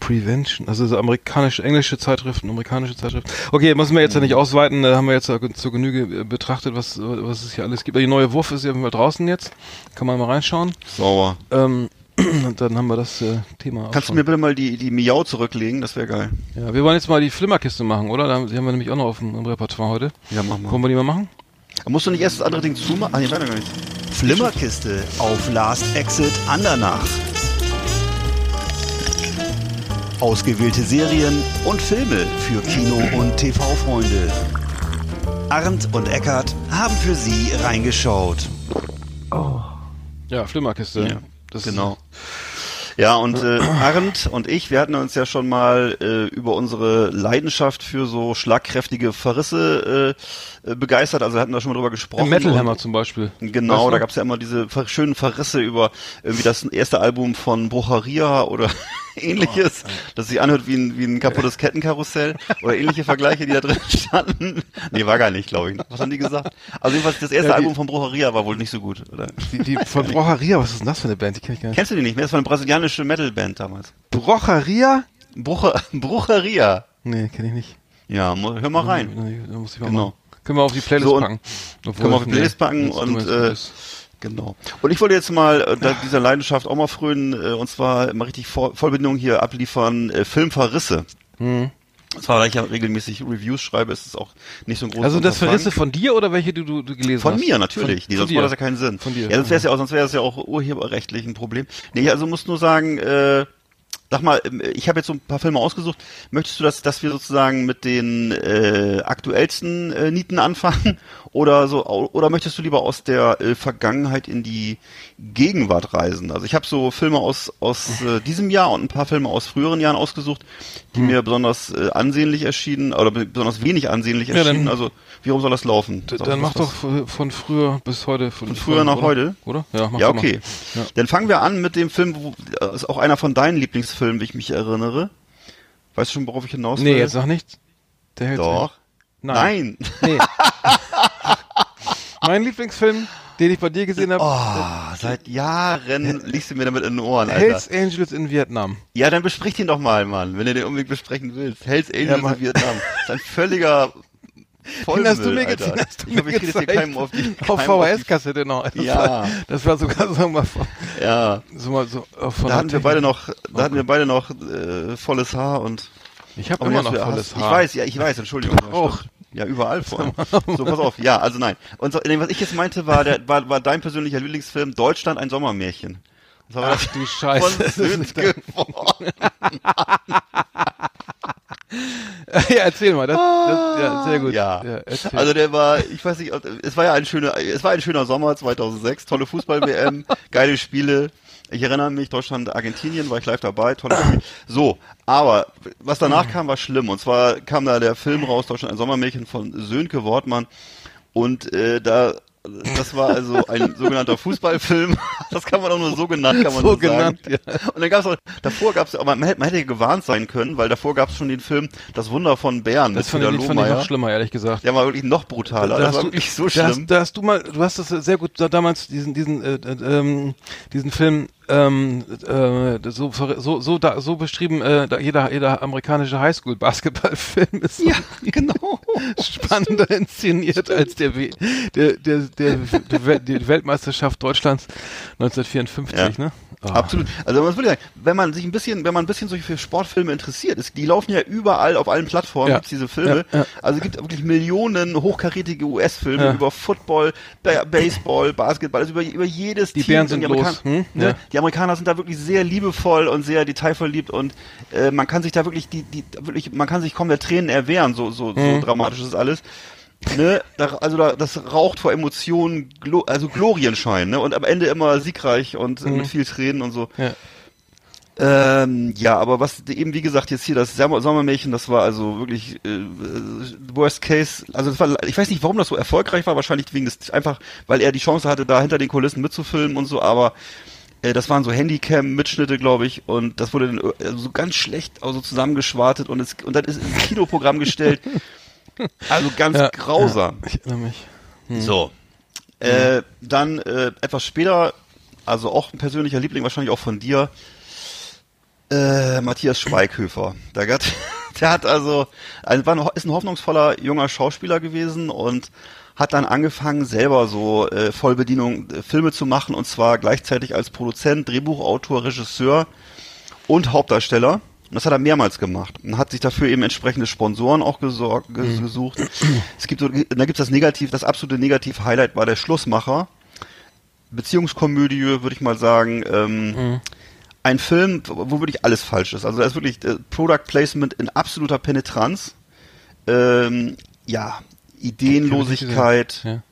Prevention, also so amerikanische, englische Zeitschriften, amerikanische Zeitschriften. Okay, müssen wir jetzt ja nicht ausweiten, da haben wir jetzt zur Genüge betrachtet, was, was es hier alles gibt. Die neue Wurf ist ja mal draußen jetzt, kann man mal reinschauen. Sauber. Ähm, [CLEARS THROAT] und dann haben wir das äh, Thema auch Kannst du mir bitte mal die, die Miau zurücklegen? Das wäre geil. Ja, wir wollen jetzt mal die Flimmerkiste machen, oder? Die haben wir nämlich auch noch auf dem im Repertoire heute. Ja, mach mal. Wollen wir die mal machen? Musst du nicht erst das andere Ding zumachen? Ah, nee, weiter gar nicht. Flimmerkiste auf Last Exit Andernach. Ausgewählte Serien und Filme für Kino- und TV-Freunde. Arndt und Eckart haben für Sie reingeschaut. Ja, Flimmerkiste. Ja, das Genau. Ja, und äh, Arndt und ich, wir hatten uns ja schon mal äh, über unsere Leidenschaft für so schlagkräftige Verrisse äh, begeistert. Also wir hatten da schon mal drüber gesprochen. Im Metal Hammer zum Beispiel. Genau, Weißt du da noch? gab's ja immer diese schönen Verrisse über irgendwie das erste Album von Brucheria oder [LAUGHS] ähnliches, das sich anhört wie ein, wie ein kaputtes Kettenkarussell oder ähnliche Vergleiche, die da drin [LAUGHS] standen. Nee, war gar nicht, glaube ich. Was haben die gesagt? Also jedenfalls das erste Ja, die- Album von Brucheria war wohl nicht so gut, oder? Die, die von [LAUGHS] Brocheria, was ist denn das für eine Band? Die kenn ich gar nicht. Kennst du die nicht mehr? Das war eine brasilianische Metalband damals. Brocheria? Bruche, Brucheria. Nee, kenne ich nicht. Ja, hör mal rein. Muss ich mal Genau. machen. Können wir auf die Playlist So, packen. Obwohl, Können wir auf die Playlist packen das- und, äh, Genau. Und ich wollte jetzt mal äh, dieser Leidenschaft auch mal frönen, äh, und zwar mal richtig Vor Vollbindung hier abliefern, äh, Filmverrisse. Hm. Und zwar, weil ich ja regelmäßig Reviews schreibe, ist es auch nicht so ein großes Also das. Verrisse von dir oder welche du, du, du gelesen Von hast? mir natürlich, Von, nee, von sonst macht das ja keinen Sinn. Von dir. Ja, sonst wäre es ja auch, sonst wäre es ja auch urheberrechtlich ein Problem. Nee, also muss nur sagen, äh, sag mal, ähm, ich habe jetzt so ein paar Filme ausgesucht. Möchtest du, dass, dass wir sozusagen mit den äh, aktuellsten äh, Nieten anfangen [LAUGHS] oder so oder möchtest du lieber aus der äh, Vergangenheit in die Gegenwart reisen? Also ich habe so Filme aus aus äh, diesem Jahr und ein paar Filme aus früheren Jahren ausgesucht, die Hm. mir besonders äh, ansehnlich erschienen oder be- besonders wenig ansehnlich Ja, dann- erschienen. also wie rum soll das laufen? Sag Dann mach doch von früher bis heute. Von, Von früher nach oder? heute? Oder? Ja, mach Ja, okay. Ja. Dann fangen wir an mit dem Film, wo, das ist auch einer von deinen Lieblingsfilmen, wie ich mich erinnere. Weißt du schon, worauf ich hinaus will? Nee, jetzt sag nichts. Der hält Doch. sich. Nein. Nein. Nee. [LAUGHS] mein Lieblingsfilm, den ich bei dir gesehen habe, Oh, seit Jahren liegst du mir damit in den Ohren, Alter. Hells Angels in Vietnam. Ja, dann besprich den doch mal, Mann, wenn du den unbedingt besprechen willst. Hells Angels Ja, in Vietnam. Das ist ein völliger Den hast du mir, Alter. den hast du mir ich das gezeigt. keinem auf die auf VHS-Kassette noch. Das Ja. War, das war sogar so mal, von- Ja. so mal so äh, von Da hatten wir beide noch, da hatten wir beide noch äh, volles Haar und Ich habe immer noch volles Haar. Ich weiß, ja, ich weiß, Entschuldigung. Auch. Ja, überall vor allem. [LAUGHS] So, pass auf. Ja, also nein. Und so, was ich jetzt meinte, war, der, war, war dein persönlicher Lieblingsfilm Deutschland ein Sommermärchen. Das war Ach du Scheiße. von Sönke geworden. [LAUGHS] [LAUGHS] [LAUGHS] ja, erzähl mal. Das, das, ja, sehr gut. Ja. erzähl. Also der war, ich weiß nicht, ob- es war ja ein schöner, es war ein schöner Sommer 2006, tolle Fußball-WM, [LAUGHS] geile Spiele. Ich erinnere mich, Deutschland, Argentinien, war ich live dabei, tolle Spiele. So, aber was danach kam, war schlimm. Und zwar kam da der Film raus, Deutschland, ein Sommermärchen von Sönke Wortmann. Und äh, da das war also ein sogenannter Fußballfilm. [LAUGHS] Das kann man auch nur so genannt, kann man So so sagen. genannt, ja. Und dann gab's auch, davor gab's, aber man hätte, man hätte gewarnt sein können, weil davor gab's schon den Film Das Wunder von Bern Das mit fand ich, fand ich noch schlimmer, ehrlich gesagt. Der war wirklich noch brutaler. Das war wirklich so da hast, schlimm. da hast du mal, du hast das sehr gut da, damals diesen diesen äh, äh, ähm, diesen Film ähm, äh, so so so da, so beschrieben. Äh, da jeder jeder amerikanische Highschool Basketballfilm ist Ja, [LAUGHS] genau. spannender inszeniert als der, W- der, der, der, der, die Weltmeisterschaft Deutschlands 1954, Ja. ne? Ah. Absolut. Also was würde ich sagen, wenn man sich ein bisschen, wenn man ein bisschen so für Sportfilme interessiert, ist, die laufen ja überall auf allen Plattformen, Ja. gibt's diese Filme. Ja, ja. Also es gibt wirklich Millionen hochkarätige US-Filme Ja. über Football, Ba- Baseball, Basketball, also über, über jedes Die Team. Bären sind die los, Amerikaner, hm? ne, Ja. Die Amerikaner sind da wirklich sehr liebevoll und sehr detailverliebt und äh, man kann sich da wirklich die, die wirklich, man kann sich kaum der Tränen erwehren, so so, so Hm. dramatisch ist alles. Ne, da, also da, das raucht vor Emotionen, also Glorienschein, ne? Und am Ende immer siegreich und äh, mit viel Tränen und so. Ja. Ähm, ja, aber was eben wie gesagt jetzt hier das Sommer Sommermärchen, das war also wirklich äh, äh, Worst Case. Also das war, ich weiß nicht, warum das so erfolgreich war. Wahrscheinlich wegen des einfach, weil er die Chance hatte, da hinter den Kulissen mitzufilmen und so. Aber äh, das waren so Handycam-Mitschnitte, glaube ich, und das wurde dann äh, so ganz schlecht also zusammengeschwartet und es und dann ist ins Kinoprogramm gestellt. [LAUGHS] [LAUGHS] Also ganz Ja, grausam. Ja, ich erinnere mich. So. Äh, dann äh, etwas später, also auch ein persönlicher Liebling, wahrscheinlich auch von dir, äh, Matthias Schweighöfer. Der hat, [LAUGHS] der hat also, ein, war ein, ist ein hoffnungsvoller junger Schauspieler gewesen und hat dann angefangen, selber so äh, Vollbedienung äh, Filme zu machen und zwar gleichzeitig als Produzent, Drehbuchautor, Regisseur und Hauptdarsteller. Und das hat er mehrmals gemacht und hat sich dafür eben entsprechende Sponsoren auch gesorgt, ges gesucht. Es gibt so, da gibt es das Negativ, das absolute Negativ-Highlight war der Schlussmacher. Beziehungskomödie, würde ich mal sagen. Ähm, Ein Film, wo wirklich alles falsch ist. Also da ist wirklich äh, Product Placement in absoluter Penetranz. Ähm, ja, Ideenlosigkeit Ja.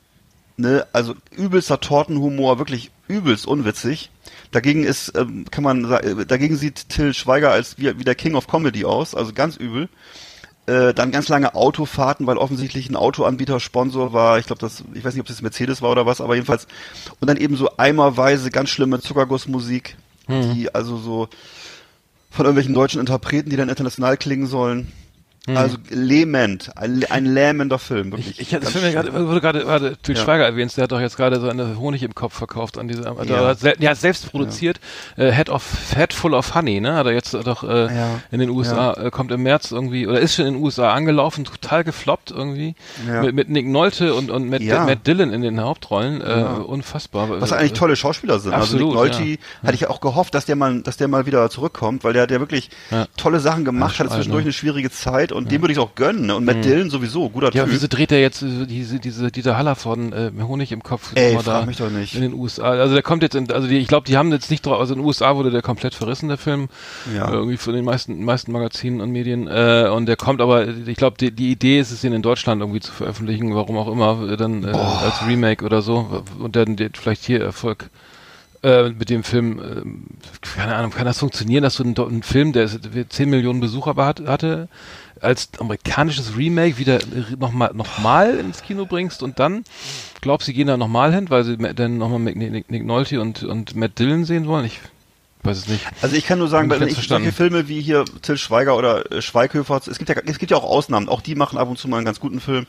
ne, also übelster Tortenhumor, wirklich übelst unwitzig. Dagegen ist, ähm, kann man sagen, dagegen sieht Till Schweiger als wie, wie der King of Comedy aus, also ganz übel. Äh, dann ganz lange Autofahrten, weil offensichtlich ein Autoanbieter Sponsor war. Ich glaube, das, ich weiß nicht, ob das Mercedes war oder was, aber jedenfalls. Und dann eben so eimerweise ganz schlimme Zuckergussmusik, die also so von irgendwelchen deutschen Interpreten, die dann international klingen sollen. Also lähmend, ein, ein lähmender Film, wirklich. Ich, ich hatte Film ja gerade, wurde gerade, Til Ja. Schweiger erwähnt, der hat doch jetzt gerade so eine Honig im Kopf verkauft an diese, ja, Ja. hat sel, ja selbst produziert, äh, Head of Head Full of Honey, ne, hat er jetzt doch äh, Ja. in den USA, äh, kommt im März irgendwie, oder ist schon in den USA angelaufen, total gefloppt irgendwie, Ja. mit, mit Nick Nolte und, und Matt, Ja. Matt Dillon in den Hauptrollen, äh, Ja. unfassbar. Was eigentlich tolle Schauspieler sind. Absolut, also Nick Nolte ja. hatte ich ja auch gehofft, dass der mal, dass der mal wieder zurückkommt, weil der hat ja wirklich Ja. tolle Sachen gemacht, Ja, hatte zwischendurch ne? eine schwierige Zeit und dem würde ich es auch gönnen. Ne? Und Matt Dillon sowieso, guter Ja, Typ. wieso dreht er jetzt äh, diese, diese, Dieter Haller von äh, Honig im Kopf Ey, frag da mich doch nicht. in den USA? Also der kommt jetzt in, also die, ich glaube, die haben jetzt nicht drauf, also in den USA wurde der komplett verrissen, der Film. Ja. Äh, irgendwie von den meisten, meisten Magazinen und Medien. Äh, und der kommt aber, ich glaube, die, die Idee ist es, ihn in Deutschland irgendwie zu veröffentlichen, warum auch immer, äh, dann äh, als Remake oder so. Und dann vielleicht hier Erfolg mit dem Film, keine Ahnung, kann das funktionieren, dass du einen, Film, der ist- 10 Millionen Besucher hat, hatte, als amerikanisches Remake wieder nochmal noch mal ins Kino bringst und dann glaubst sie gehen da nochmal hin, weil sie dann nochmal Nick, Nick, Nolte und, und Matt Dillon sehen wollen? Ich weiß es nicht. Also ich kann nur sagen, ich wenn ich solche Filme wie hier Till Schweiger oder äh, Schweighöfer, es gibt ja es gibt ja auch Ausnahmen, auch die machen ab und zu mal einen ganz guten Film.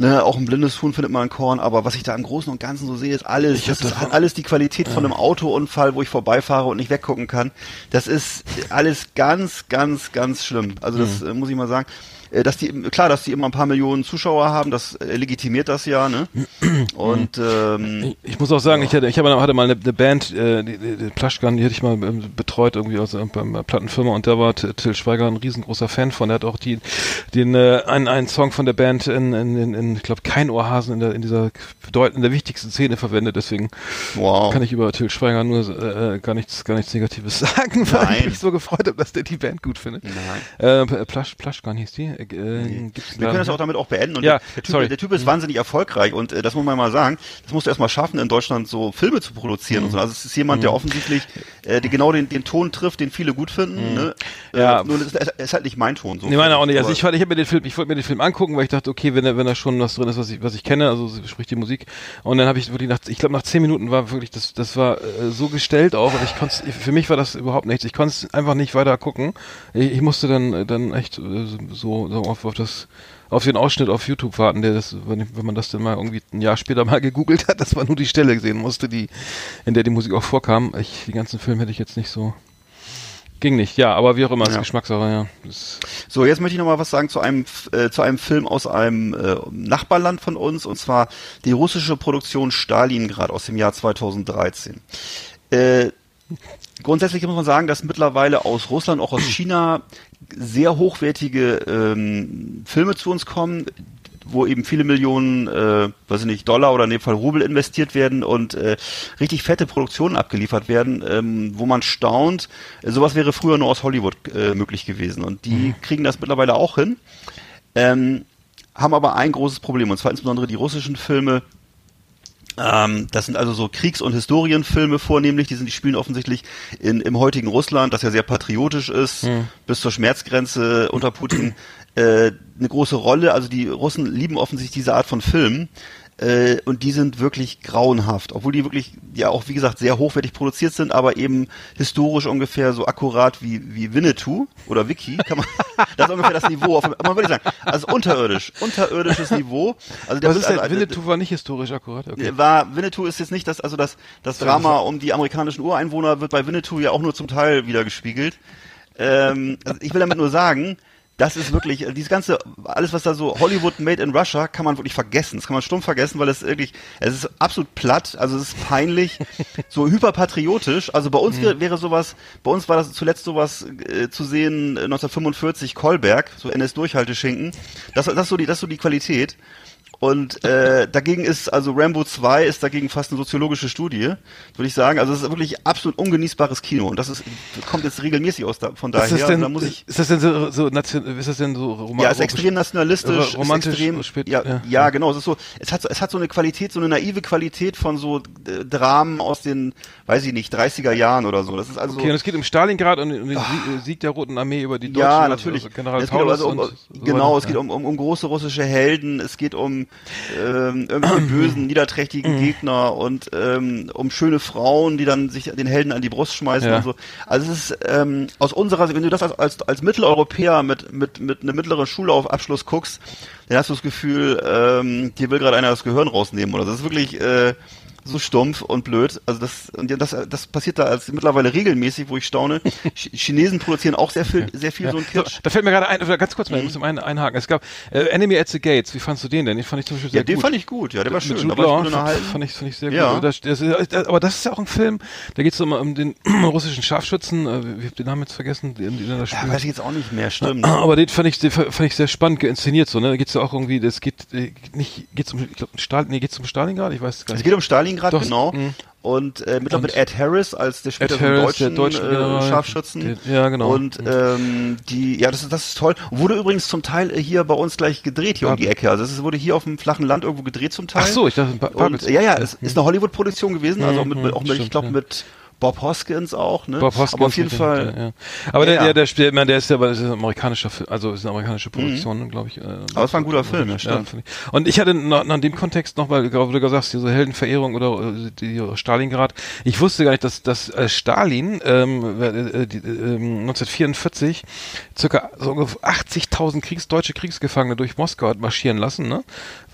Ne, auch ein blindes Huhn findet man ein Korn, aber was ich da im Großen und Ganzen so sehe, ist alles, Ich das ist davon- alles die Qualität von einem Autounfall, wo ich vorbeifahre und nicht weggucken kann. Das ist alles ganz, ganz, ganz schlimm. Also das Mhm. äh, muss ich mal sagen. Äh, Dass die, klar, dass die immer ein paar Millionen Zuschauer haben, das äh, legitimiert das ja, ne? [CLEARS THROAT] Und ähm, Ich, ich muss auch sagen, ich hatte, ich hatte mal eine, eine Band, äh, die, die, die Plushgun, die hatte ich mal ähm, betreut irgendwie aus äh, äh, Plattenfirma und da war Till Schweiger ein riesengroßer Fan von. Der hat auch die den äh, einen, einen Song von der Band in, in, in, in ich glaube kein Ohrhasen in der in dieser bedeutenden der wichtigsten Szene verwendet. Deswegen wow. kann ich über Till Schweiger nur äh, gar nichts gar nichts Negatives [LAUGHS] sagen, weil ich Nein. mich so gefreut habe, dass der die Band gut findet. Nein. Äh, Plush, Plushgun hieß die. Äh, Wir da- können das auch damit auch beenden. Und Ja, der, typ, sorry. der Typ ist wahnsinnig erfolgreich und äh, das muss man mal sagen. Das musst du erstmal schaffen, in Deutschland so Filme zu produzieren Mhm. und so. Also es ist jemand, der offensichtlich äh, die genau den, den Ton trifft, den viele gut finden. Ne? Äh, Mhm. Ja. Nur das ist, ist halt nicht mein Ton. So Nee, meine auch nicht. Also ich, ich habe mir den Film, ich wollte mir den Film angucken, weil ich dachte, okay, wenn wenn er schon was drin ist, was ich, was ich kenne, also sprich die Musik. Und dann habe ich wirklich nach, ich glaube nach zehn Minuten war wirklich, das, das war äh, so gestellt auch, und ich konnte, für mich war das überhaupt nichts. Ich konnte es einfach nicht weiter gucken. Ich, ich musste dann, dann echt äh, so auf, auf das auf den Ausschnitt auf YouTube warten, der das, wenn, man das dann mal irgendwie ein Jahr später [LAUGHS] mal gegoogelt hat, dass man nur die Stelle sehen musste, die, in der die Musik auch vorkam. Ich, die ganzen Filme hätte ich jetzt nicht so Ging nicht, ja, aber wie auch immer, ja. ist Geschmackssache, ja. Das so, jetzt möchte ich noch mal was sagen zu einem äh, zu einem Film aus einem äh, Nachbarland von uns und zwar die russische Produktion Stalingrad aus dem Jahr 2013. Äh, grundsätzlich muss man sagen, dass mittlerweile aus Russland, auch aus [CLEARS THROAT] China sehr hochwertige ähm, Filme zu uns kommen, wo eben viele Millionen, äh, weiß ich nicht, Dollar oder in dem Fall Rubel investiert werden und äh, richtig fette Produktionen abgeliefert werden, ähm, wo man staunt. Äh, sowas wäre früher nur aus Hollywood äh, möglich gewesen und die mhm. kriegen das mittlerweile auch hin. Ähm, haben aber ein großes Problem und zwar insbesondere die russischen Filme ähm, das sind also so Kriegs- und Historienfilme vornehmlich, die sind, die spielen offensichtlich in, im heutigen Russland, das ja sehr patriotisch ist, mhm. bis zur Schmerzgrenze unter Putin äh, eine große Rolle. Also die Russen lieben offensichtlich diese Art von Film. Äh, und die sind wirklich grauenhaft, obwohl die wirklich ja auch wie gesagt sehr hochwertig produziert sind, aber eben historisch ungefähr so akkurat wie wie Winnetou oder Wiki kann man [LAUGHS] das ist ungefähr das Niveau, auf, man würde sagen, also unterirdisch, unterirdisches Niveau. Also der, Was ist denn, also, Winnetou war nicht historisch akkurat. Okay. War Winnetou ist jetzt nicht das also das das Drama um die amerikanischen Ureinwohner wird bei Winnetou ja auch nur zum Teil wieder gespiegelt. Ähm, also ich will damit nur sagen, das ist wirklich, äh, dieses ganze, alles was da so Hollywood made in Russia, kann man wirklich vergessen. Das kann man stumm vergessen, weil es wirklich, es ist absolut platt, also es ist peinlich, [LAUGHS] so hyperpatriotisch. Also bei uns mhm. wäre, wäre sowas, bei uns war das zuletzt sowas äh, zu sehen, 1945 äh, Kolberg, so NS-Durchhalteschinken. Das, das so die, das ist so die Qualität. Und äh, dagegen ist, also Rambo 2 ist dagegen fast eine soziologische Studie, würde ich sagen. Also es ist wirklich absolut ungenießbares Kino. Und das ist, kommt jetzt regelmäßig aus da, von daher. Ist das denn, da ist das denn so, so ist das denn so romantisch? Ja, ist extrem nationalistisch, romantisch, extrem, spät, ja, ja, ja, genau. Es ist so, es hat, es hat so eine Qualität, so eine naive Qualität von so äh, Dramen aus den, weiß ich nicht, 30er Jahren oder so. Das ist also. Okay, und es geht um Stalingrad und um den oh. Sieg der Roten Armee über die Deutschen. Ja, natürlich. Also General Paulus also um, und genau, so es geht um, um, um große russische Helden. Es geht um ähm, irgendwelche [CLEARS THROAT] bösen, niederträchtigen mhm. Gegner und ähm, um schöne Frauen, die dann sich den Helden an die Brust schmeißen ja. und so. Also es ist ähm, aus unserer Sicht, wenn du das als, als, als Mitteleuropäer mit, mit, mit einem mittleren Schulaufabschluss guckst, dann hast du das Gefühl, ähm, dir will gerade einer das Gehirn rausnehmen oder so. Das ist wirklich äh, so stumpf und blöd. Also das, und das, das passiert da als mittlerweile regelmäßig, wo ich staune. Chinesen produzieren auch sehr viel, sehr viel ja. so ein Kitsch. So, da fällt mir gerade ein, ganz kurz mal, ich muss zum einen einhaken. Es gab äh, Enemy at the Gates. Wie fandst du den denn? Den fand ich zum Beispiel sehr ja, den gut. fand ich gut. Ja, der war schön. Mit Jude fand, fand, ich, fand ich sehr ja. gut. Das, das, das, aber das ist ja auch ein Film. Da geht es um, um den [CLEARS THROAT] russischen Scharfschützen. Äh, ich habe den Namen jetzt vergessen. Den, den da ja, weiß ich jetzt auch nicht mehr. Stimmt. [CLEARS THROAT] Aber den fand ich, den fand ich sehr spannend inszeniert. So, ne? Da geht es ja auch irgendwie. Das geht äh, nicht. Geht's um, ich glaube, Stalin. Nee, geht's um Stalingrad. Ich weiß gar nicht. Es geht um Stalingrad, Doch, genau. Mh und äh, mittlerweile mit Ed Harris als der später deutschen, deutschen äh, Scharfschützen. Der, ja, genau. Und ähm, die, ja, das ist, das ist toll. Wurde übrigens zum Teil hier bei uns gleich gedreht hier ja. um die Ecke. Also es wurde hier auf dem flachen Land irgendwo gedreht zum Teil. Ach so, ich dachte, und, ja, ja, es ist eine Hollywood-Produktion gewesen, also auch mit, auch mit ich glaube mit Bob Hoskins auch, ne? Bob Hoskins. Aber auf jeden Fall. Ja, ja. Aber ja, der, der, der, spielt, der ist ja, das ist ein amerikanischer, also ist eine amerikanische Produktion, mhm. glaube ich. Äh, aber es war ein guter Film, ja, stimmt. Und ich hatte noch, in dem Kontext noch, weil du gesagt hast, diese Heldenverehrung oder äh, die Stalingrad. Ich wusste gar nicht, dass, dass äh, Stalin ähm, äh, die, äh, 1944 circa so 80.000 Kriegs, deutsche Kriegsgefangene durch Moskau hat marschieren lassen, ne?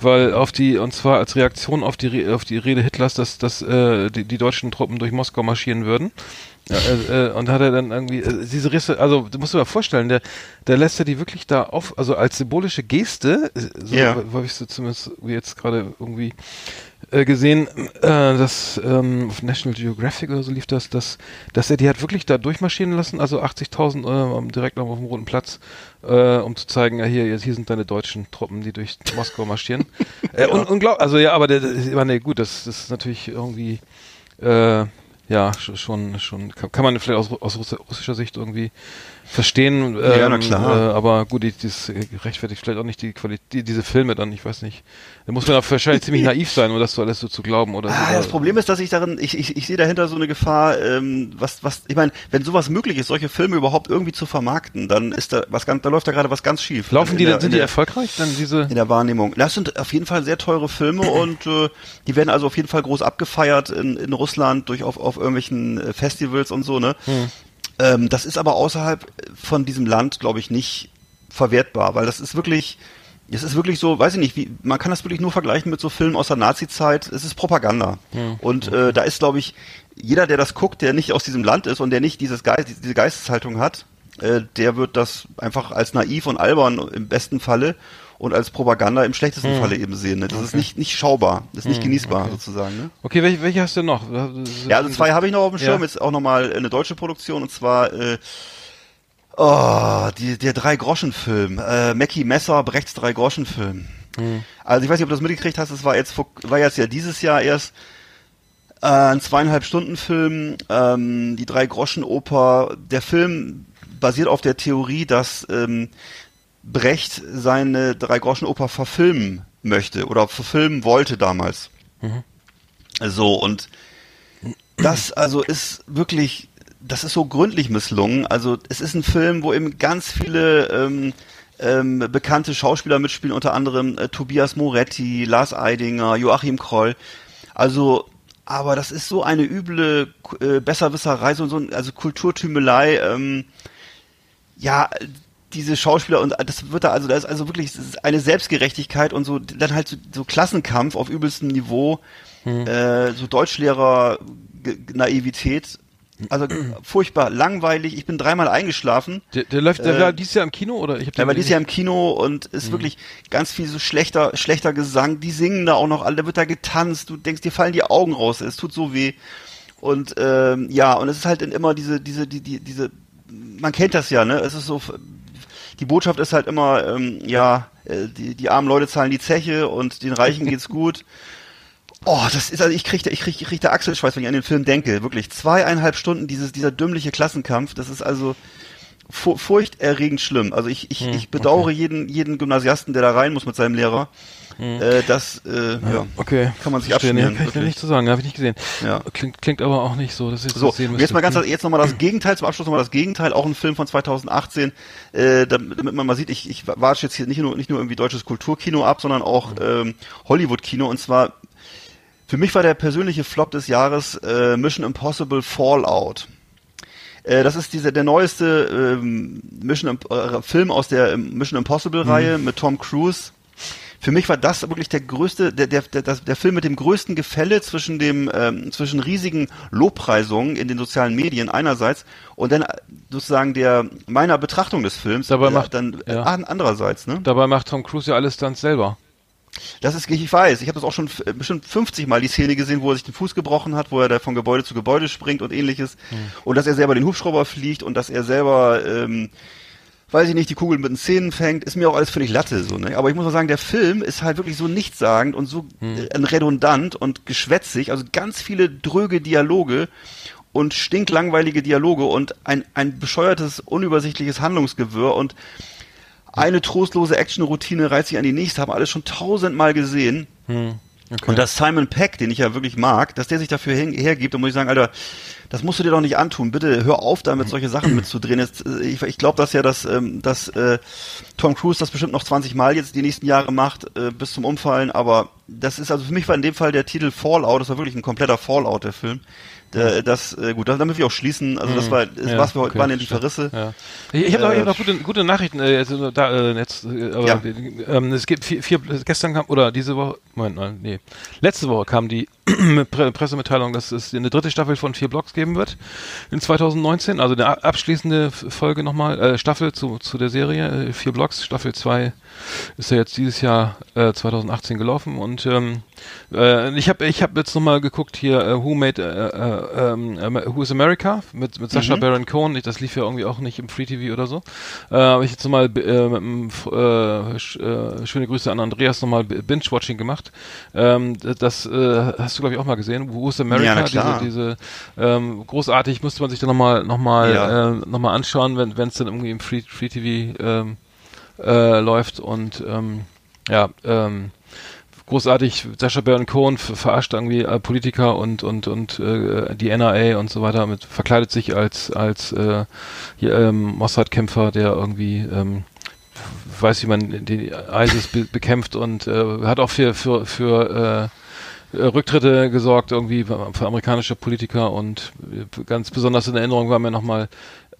Weil auf die, und zwar als Reaktion auf die, auf die Rede Hitlers, dass, dass äh, die, die deutschen Truppen durch Moskau marschieren würden. Ja, äh, äh, und hat er dann irgendwie äh, diese Risse, also du musst dir mal vorstellen, der, der lässt er die wirklich da auf, also als symbolische Geste, äh, so ja. habe ich so zumindest jetzt gerade irgendwie äh, gesehen, äh, dass ähm, auf National Geographic oder so lief das, dass, dass er die hat wirklich da durchmarschieren lassen, also 80.000 äh, direkt auf dem Roten Platz, äh, um zu zeigen, ja hier, hier sind deine deutschen Truppen, die durch Moskau marschieren. [LAUGHS] äh, ja. un unglaublich, also ja, aber der, der, nee, gut, das, das ist natürlich irgendwie äh, ja, schon, schon, kann, man vielleicht aus, aus russischer Sicht irgendwie verstehen. Ähm, ja, na klar. Äh, aber gut, das rechtfertigt vielleicht auch nicht die Qualität, die, diese Filme dann, ich weiß nicht. Da muss man wahrscheinlich ziemlich [LAUGHS] naiv sein, um das so alles so zu glauben, oder? Ah, das Problem ist, dass ich darin, ich, ich, ich sehe dahinter so eine Gefahr, ähm, was, was, ich meine, wenn sowas möglich ist, solche Filme überhaupt irgendwie zu vermarkten, dann ist da was ganz, da läuft da gerade was ganz schief. Laufen die, der, sind die erfolgreich, dann diese? In der Wahrnehmung. Das sind auf jeden Fall sehr teure Filme [CLEARS THROAT] und äh, die werden also auf jeden Fall groß abgefeiert in, in Russland durch auf, auf irgendwelchen äh, Festivals und so, ne? Hm. Ähm, das ist aber außerhalb von diesem Land, glaube ich, nicht verwertbar, weil das ist wirklich, es ist wirklich so, weiß ich nicht, wie, man kann das wirklich nur vergleichen mit so Filmen aus der Nazi-Zeit. Es ist Propaganda. Ja. Und äh, da ist, glaube ich, jeder, der das guckt, der nicht aus diesem Land ist und der nicht dieses Geist, diese Geisteshaltung hat, äh, der wird das einfach als naiv und albern im besten Falle und als Propaganda im schlechtesten hm. Falle eben sehen. Ne? Das okay. ist nicht, nicht schaubar, das ist nicht hm, genießbar okay. sozusagen. Ne? Okay, welche, welche hast du noch? Ja, also zwei habe ich noch auf dem Schirm, ja. jetzt auch nochmal eine deutsche Produktion und zwar äh, oh, die, der Drei-Groschen-Film. Äh, Mackie Messer, Brechts Drei-Groschen-Film. Hm. Also ich weiß nicht, ob du das mitgekriegt hast, das war jetzt, war jetzt ja dieses Jahr erst äh, ein zweieinhalb Stunden Film, ähm, die Drei-Groschen-Oper. Der Film basiert auf der Theorie, dass ähm, Brecht seine Drei-Groschen-Oper verfilmen möchte oder verfilmen wollte damals. Mhm. So, und das also ist wirklich, das ist so gründlich misslungen. Also es ist ein Film, wo eben ganz viele ähm, ähm, bekannte Schauspieler mitspielen, unter anderem äh, Tobias Moretti, Lars Eidinger, Joachim Kroll. Also, aber das ist so eine üble äh, Besserwisserei, so, so also Kulturtümelei. Ähm, ja, diese Schauspieler und das wird da also da ist also wirklich eine Selbstgerechtigkeit und so dann halt so, so Klassenkampf auf übelstem Niveau, hm. äh, so Deutschlehrer Naivität. Also [CLEARS THROAT] furchtbar langweilig. Ich bin dreimal eingeschlafen. Der, der läuft, der äh, war dieses Jahr im Kino oder ich habe Der war dieses Jahr im Kino und ist hm. wirklich ganz viel so schlechter schlechter Gesang. Die singen da auch noch alle. Da wird da getanzt. Du denkst, dir fallen die Augen raus. Es tut so weh. Und ähm, ja, und es ist halt immer diese diese die, die diese man kennt das ja, ne? Es ist so die Botschaft ist halt immer, ähm, ja, äh, die, die armen Leute zahlen die Zeche und den Reichen geht's [LAUGHS] gut. Oh, das ist also ich kriege ich krieg, ich krieg der Achselschweiß, wenn ich an den Film denke. Wirklich zweieinhalb Stunden dieses dieser dümmliche Klassenkampf. Das ist also furchterregend schlimm. Also ich ich, hm, ich bedauere okay. jeden jeden Gymnasiasten, der da rein muss mit seinem Lehrer. Hm. Äh, das äh, ja, okay. kann man sich abschmieren. Nee, kann ich nicht zu sagen, habe ich nicht gesehen. Ja. Klingt, klingt aber auch nicht so, dass ich so sehen müsste. Jetzt mal ganz jetzt nochmal das Gegenteil, zum Abschluss nochmal das Gegenteil, auch ein Film von 2018, äh, damit man mal sieht, ich, ich warte jetzt hier nicht nur, nicht nur irgendwie deutsches Kulturkino ab, sondern auch ähm, Hollywood-Kino und zwar für mich war der persönliche Flop des Jahres äh, Mission Impossible Fallout. Äh, das ist dieser der neueste ähm, Mission äh, Film aus der Mission Impossible Reihe mhm. mit Tom Cruise für mich war das wirklich der größte, der, der, der, der Film mit dem größten Gefälle zwischen dem, ähm, zwischen riesigen Lobpreisungen in den sozialen Medien einerseits und dann sozusagen der meiner Betrachtung des Films dabei äh, macht dann ja. andererseits, ne? Dabei macht Tom Cruise ja alles dann selber. Das ist, ich weiß, ich habe das auch schon bestimmt 50 Mal die Szene gesehen, wo er sich den Fuß gebrochen hat, wo er da von Gebäude zu Gebäude springt und ähnliches. Hm. Und dass er selber den Hubschrauber fliegt und dass er selber ähm, weiß ich nicht, die Kugel mit den Zähnen fängt, ist mir auch alles völlig Latte, so, ne? Aber ich muss mal sagen, der Film ist halt wirklich so nichtssagend und so hm. äh, redundant und geschwätzig, also ganz viele dröge Dialoge und stinklangweilige Dialoge und ein, ein bescheuertes, unübersichtliches Handlungsgewirr und eine trostlose Action-Routine reizt sich an die nächste, haben alles schon tausendmal gesehen. Hm. Okay. Und dass Simon Peck, den ich ja wirklich mag, dass der sich dafür hergibt, da muss ich sagen, Alter, das musst du dir doch nicht antun. Bitte hör auf, damit solche Sachen [CLEARS THROAT] mitzudrehen. Jetzt, äh, ich ich glaube, dass ja, dass, ähm, dass äh, Tom Cruise das bestimmt noch 20 Mal jetzt die nächsten Jahre macht, äh, bis zum Umfallen, aber das ist also für mich war in dem Fall der Titel Fallout, das war wirklich ein kompletter Fallout, der Film. Äh, das, äh, gut, damit wir auch schließen. Also das mhm. war, das ja, was wir heute okay, waren ja die Verrisse. Ja. Ich, ich habe noch, hab noch gute, gute Nachrichten. Äh, also, da, äh, jetzt, äh, aber, ja. ähm, es gibt vier, vier, gestern kam oder diese Woche, Moment, nein, nee, letzte Woche kam die [CLEARS THROAT] Pre Pressemitteilung, dass es eine dritte Staffel von vier Blocks geben wird in 2019. Also eine abschließende Folge nochmal, äh, Staffel zu, zu der Serie, äh, vier Blocks, Staffel 2 ist ja jetzt dieses Jahr äh, 2018 gelaufen und ähm, äh, ich habe ich hab jetzt nochmal geguckt hier uh, Who Made uh, uh, Who is America mit, mit Sascha mhm. Baron Cohen. Das lief ja irgendwie auch nicht im Free TV oder so. Äh, habe ich jetzt nochmal äh, sch, schöne Grüße an Andreas nochmal Binge-Watching gemacht. Ähm, das hast hast du glaube ich auch mal gesehen. Who's America? Ja. Diese, diese ähm, großartig musste man sich dann nochmal noch mal, Ja. äh, noch mal anschauen, wenn es dann irgendwie im Free, Free TV ähm, äh, läuft und ähm, ja, ähm, großartig, Sascha Baron Cohen ver- verarscht irgendwie äh, Politiker und und und äh, die NRA und so weiter mit verkleidet sich als als äh, hier, ähm, Mossad-Kämpfer, der irgendwie ähm, weiß, wie man die ISIS be bekämpft und äh, hat auch für für für äh, Rücktritte gesorgt irgendwie für amerikanische Politiker und äh, ganz besonders in Erinnerung war mir nochmal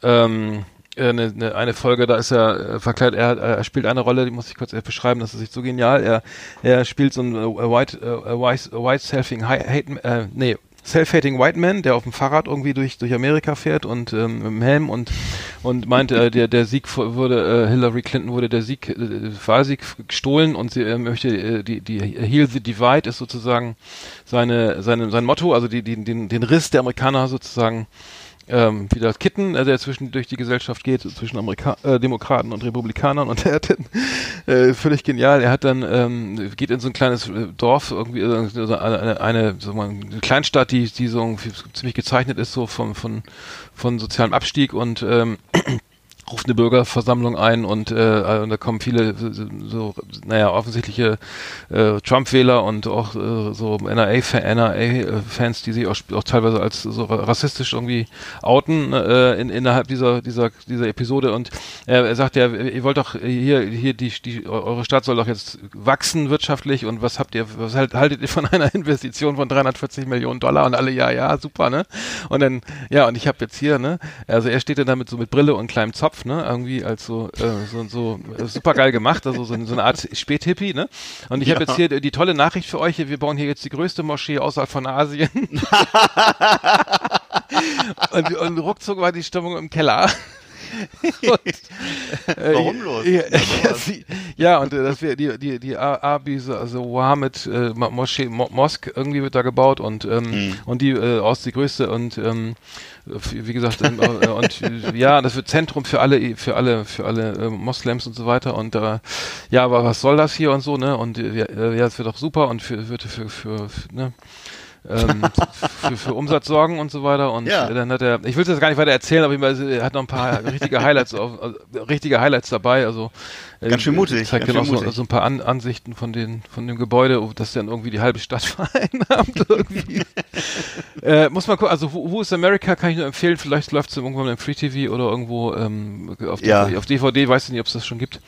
ähm, äh, eine, eine, Folge, da ist er äh, verkleidet, er, er spielt eine Rolle, die muss ich kurz äh, beschreiben, das ist nicht so genial. Er, er spielt so äh, white, äh, white, white selfing hate, äh, nee, self-hating white man, der auf dem Fahrrad irgendwie durch durch Amerika fährt und ähm, mit dem Helm und und meint, äh, der der Sieg wurde äh, Hillary Clinton wurde der Sieg äh, Wahlsieg gestohlen und sie äh, möchte äh, die die Heal the Divide ist sozusagen seine seine sein Motto, also die, die den den Riss der Amerikaner sozusagen ähm, wieder kitten, äh, der zwischen durch die Gesellschaft geht, zwischen Amerika äh, Demokraten und Republikanern. Und er hat dann, [LAUGHS] äh, völlig genial, er hat dann ähm, geht in so ein kleines äh, Dorf, irgendwie äh, so eine, eine, so mal eine Kleinstadt, die, die so ziemlich gezeichnet ist, so von, von, von sozialem Abstieg. Und ähm, ruft eine Bürgerversammlung ein und, äh, und da kommen viele so, naja, offensichtliche äh, Trump-Wähler und auch äh, so NRA-Fans, die sich auch, auch teilweise als so rassistisch irgendwie outen äh, in, innerhalb dieser, dieser, dieser Episode. Und äh, er sagt ja, ihr wollt doch hier, hier die, die, eure Stadt soll doch jetzt wachsen wirtschaftlich und was habt ihr, was halt, haltet ihr von [LAUGHS] einer Investition von 340 Millionen Dollar? Und alle, ja, ja, super, ne? Und dann, ja, und ich habe jetzt hier, ne, also er steht dann damit so mit Brille und kleinem Zopf, ne, irgendwie als so, äh, so, so äh, super geil gemacht, also so, so eine Art Späthippie, ne? Und ich habe jetzt hier die tolle Nachricht für euch, wir bauen hier jetzt die größte Moschee außerhalb von Asien. [LAUGHS] und, und ruckzuck war die Stimmung im Keller. [LAUGHS] Und, äh, Warum los? Ja, Ja, sie, [LAUGHS] ja, und äh, das wir die die die Abis, also Mohammed äh, Mo- Moschee Mo Mosk irgendwie wird da gebaut und ähm, Hm. und die äh, aus die größte und ähm, wie gesagt ähm, äh, und äh, ja, das wird Zentrum für alle für alle für alle äh, Moslems und so weiter und äh, ja, aber was soll das hier und so, ne? Und äh, ja, äh, es wird doch super und für wird für für, für ne? Ähm, [LAUGHS] für, für Umsatz sorgen und so weiter. Und Ja. dann hat er, ich will das gar nicht weiter erzählen, aber er hat noch ein paar richtige Highlights, auf, also, richtige Highlights dabei. Also äh, Ganz schön mutig, Zeigt ganz dann auch so, so ein paar An Ansichten von den von dem Gebäude, das dann irgendwie die halbe Stadt [LAUGHS] vereinnahmt irgendwie. äh, muss man gucken. Also Who, Who is America kann ich nur empfehlen. Vielleicht läuft es irgendwann im Free TV oder irgendwo ähm, auf, Ja. DVD, auf DVD. Weiß ich nicht, ob es das schon gibt.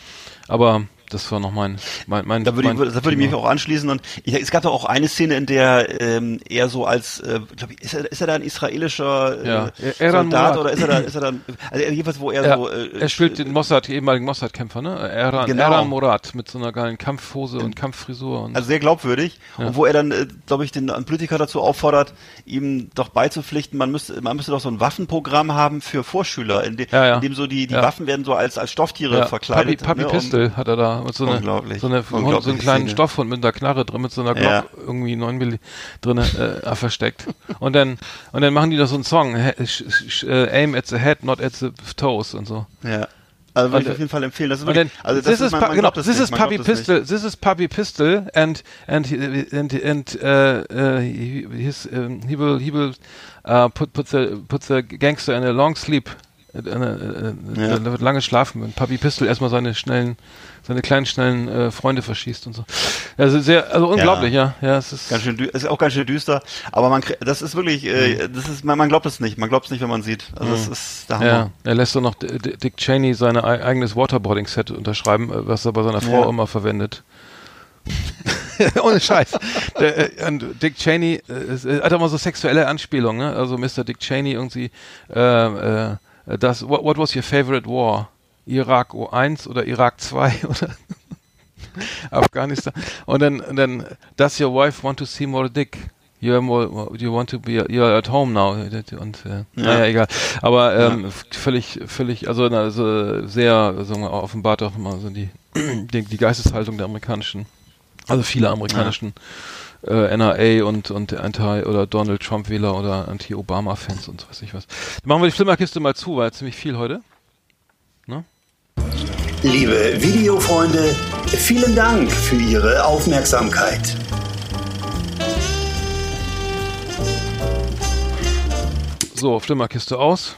Aber das war noch mein mein mein. Da würde mein ich, da würde ich mich auch anschließen und ich, es gab doch auch eine Szene, in der ähm, er so als, äh, glaub ich, ist er, ist er da ein israelischer äh, Ja. Eran Soldat Murat. oder ist er da, ist er da, also jedenfalls wo er Ja, so, äh, er spielt den Mossad, ehemaligen Mossad-Kämpfer, ne? Eran, Genau. Eran Murat mit so einer geilen Kampfhose und Kampffrisur. Und also sehr glaubwürdig Ja. und wo er dann, äh, glaube ich, den Politiker dazu auffordert, ihm doch beizupflichten, man müsste, man müsste doch so ein Waffenprogramm haben für Vorschüler, in, de, Ja, ja. in dem so die, die Ja. Waffen werden so als als Stofftiere ja, verkleidet. Papi, Papi ne, Pistol hat er da mit so, einer Unglaublich. so, eine, so einen Unglaubliche kleinen Szene. Stoffhund mit einer Knarre drin, mit so einer Glock Ja. irgendwie 9 Milli drin äh, versteckt. Und dann und dann machen die da so einen Song, äh, aim at the head, not at the toes und so. Ja. Also würde ich auf jeden Fall empfehlen. Das ist wirklich, dann, also this das is, man, man genau, this nicht, is Puppy Pistol, this is Puppy Pistol, and and he, and and uh, uh, he, his, um, he will he will uh, put put the put the gangster in a long sleep. Äh, äh, äh, Ja. Da wird lange schlafen, wenn Puppy Pistol erstmal seine schnellen, seine kleinen schnellen äh, Freunde verschießt und so. Also sehr, also unglaublich, ja, ja, es ist Ganz schön, ist auch ganz schön düster, aber man, das ist wirklich, Mhm. äh, das ist, man, man glaubt es nicht, man glaubt es nicht, wenn man sieht. Also das ist der Hammer. Ja, er lässt doch noch Dick Cheney sein ei- eigenes Waterboarding-Set unterschreiben, äh, was er bei seiner Frau Ja. immer verwendet. [LAUGHS] Ohne Scheiß. Der, äh, und Dick Cheney äh, hat immer so sexuelle Anspielungen, ne? Also Mr. Dick Cheney irgendwie, äh, äh, das, what, what was your favorite war? Irak 1 oder Irak 2 [LAUGHS] oder Afghanistan. Und dann, und dann, does your wife want to see more dick? You, are more, you want to be, you are at home now. Und, äh, naja, egal. Aber ähm, völlig, völlig, also, also sehr, wir, offenbart auch immer so die, [CLEARS THROAT] die, die Geisteshaltung der amerikanischen, also viele amerikanischen äh, NRA und, und Anti- oder Donald Trump-Wähler oder Anti-Obama-Fans und so weiß ich was. Dann machen wir die Flimmerkiste mal zu, weil ziemlich viel heute. Ne? Liebe Videofreunde, vielen Dank für Ihre Aufmerksamkeit. So, Flimmerkiste aus.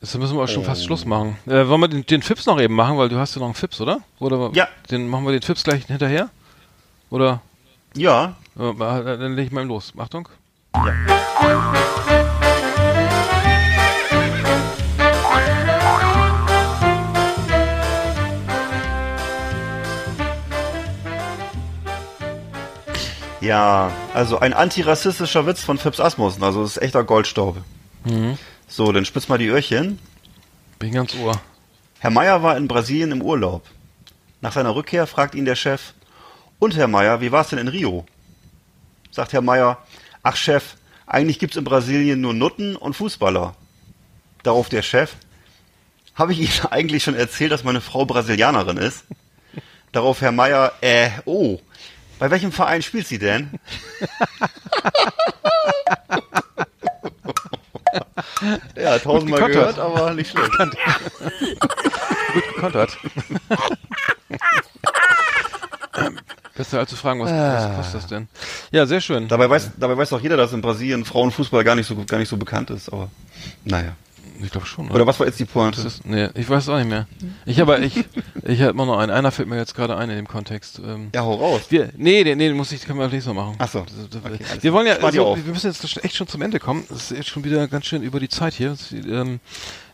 Jetzt müssen wir auch schon ähm. fast Schluss machen. Äh, wollen wir den, den Fips noch eben machen, weil du hast ja noch einen Fips, oder? Oder ja. den machen wir den Fips gleich hinterher? Oder ja, dann leg ich mal los. Achtung. ja, also ein antirassistischer Witz von Fips Asmussen, also das ist echter Goldstaub. Mhm. So, dann spitz mal die Öhrchen. Bin ganz ohr. Herr Meier war in Brasilien im Urlaub. Nach seiner Rückkehr fragt ihn der Chef, und Herr Meier, wie war's denn in Rio? Sagt Herr Meier, ach Chef, eigentlich gibt's in Brasilien nur Nutten und Fußballer. Darauf der Chef, habe ich Ihnen [LAUGHS] eigentlich schon erzählt, dass meine Frau Brasilianerin ist? Darauf Herr Meier, äh, oh, bei welchem Verein spielt sie denn? [LAUGHS] ja, tausendmal gehört, aber nicht schlecht. [LAUGHS] Gut gekontert. Besser als zu fragen, was, was kostet das denn? Ja, sehr schön. Dabei weiß, dabei weiß doch jeder, dass in Brasilien Frauenfußball gar nicht so, gar nicht so bekannt ist, aber naja. Ich glaube schon. Oder was war jetzt die Pointe? Ist, nee, ich weiß auch nicht mehr. Ich aber ich ich habe immer noch einen. Einer fällt mir jetzt gerade ein in dem Kontext. Ähm, Ja, hau raus. wir, nee, nee, nee, muss ich, können wir nächstes Mal machen. Ach so. Das- das- Okay, alles wir wollen ja, also, wir müssen jetzt echt schon zum Ende kommen. Das ist jetzt schon wieder ganz schön über die Zeit hier. Das, ähm,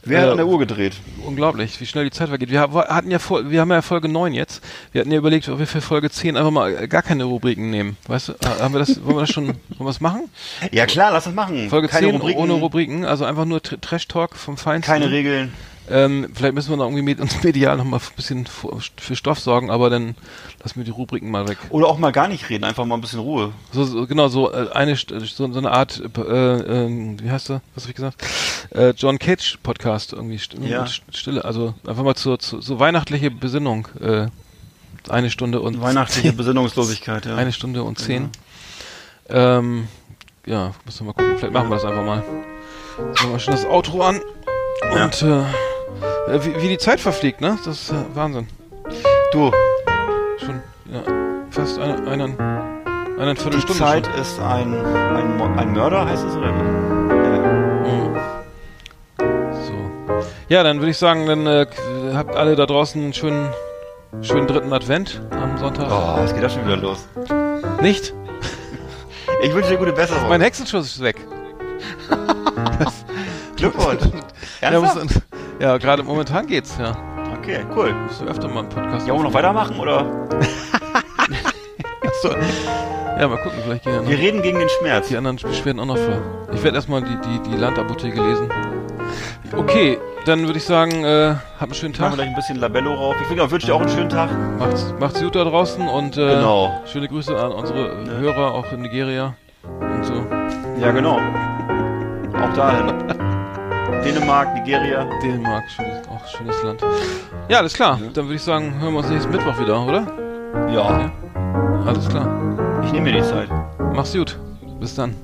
Wer hat äh, an der Uhr gedreht? Unglaublich, wie schnell die Zeit vergeht. Wir ha- hatten ja vor, wir haben ja Folge 9 jetzt. Wir hatten ja überlegt, ob wir für Folge 10 einfach mal äh, gar keine Rubriken nehmen. Weißt du, äh, haben wir das, wollen wir das schon, [LAUGHS] wollen wir das machen? Ja klar, lass uns machen. Folge keine 10 Rubriken, ohne Rubriken, also einfach nur Tr- Trash Talk vom Feinsten. keine Regeln. Ähm, vielleicht müssen wir noch irgendwie mit uns medial noch mal ein bisschen für, Stoff sorgen, aber dann lassen wir die Rubriken mal weg. Oder auch mal gar nicht reden, einfach mal ein bisschen Ruhe. So, so genau so äh, eine St- so, so eine Art äh, äh, wie heißt er? Was habe ich gesagt? Äh, John Cage Podcast irgendwie st Ja. Stille, also einfach mal zur, zur so weihnachtliche Besinnung äh, eine Stunde und Weihnachtliche Besinnungslosigkeit, ja. eine Stunde und zehn. Ähm, ja, müssen wir mal gucken. Vielleicht machen wir das einfach mal. Machen wir schon das Outro an. Ja. Und äh, äh, wie, wie die Zeit verfliegt, ne? Das ist äh, Wahnsinn. Du, Schon ja, fast eine, eine, eine die Viertelstunde. Zeit schon. ist ein, ein, ein Mörder, heißt es, oder wie? Mhm. So. Ja, dann würde ich sagen, dann äh, habt alle da draußen einen schönen, schönen dritten Advent am Sonntag. Ja. Oh, es geht ja schon wieder los. Nicht? [LAUGHS] Ich wünsche dir gute Besserung. Mein Hexenschuss ist weg. [LAUGHS] Glückwunsch. Ja, Ernsthaft? muss- ja gerade momentan geht's, ja. Okay, cool. Musst du öfter mal einen Podcast Ja, wollen wir noch weitermachen, oder? [LAUGHS] Achso. Ja, mal gucken, vielleicht gehen ja noch Wir reden gegen den Schmerz. die anderen Beschwerden auch noch vor. Ich werde erstmal die, die, die Landapotheke lesen. Okay, dann würde ich sagen, äh, habt einen schönen Machen wir Tag. gleich ein bisschen Labello rauf. Ich wünsche wünsche dir auch einen schönen Tag. Macht's, macht's gut da draußen und äh, Genau. schöne Grüße an unsere äh. Hörer auch in Nigeria und so. Ja, genau. Auch dahin. [LAUGHS] Dänemark, Nigeria. Dänemark, schönes, auch schönes Land. Ja, alles klar. Dann würde ich sagen, hören wir uns nächsten Mittwoch wieder, oder? Ja, Alles klar. ich nehme mir die Zeit. Mach's gut. Bis dann.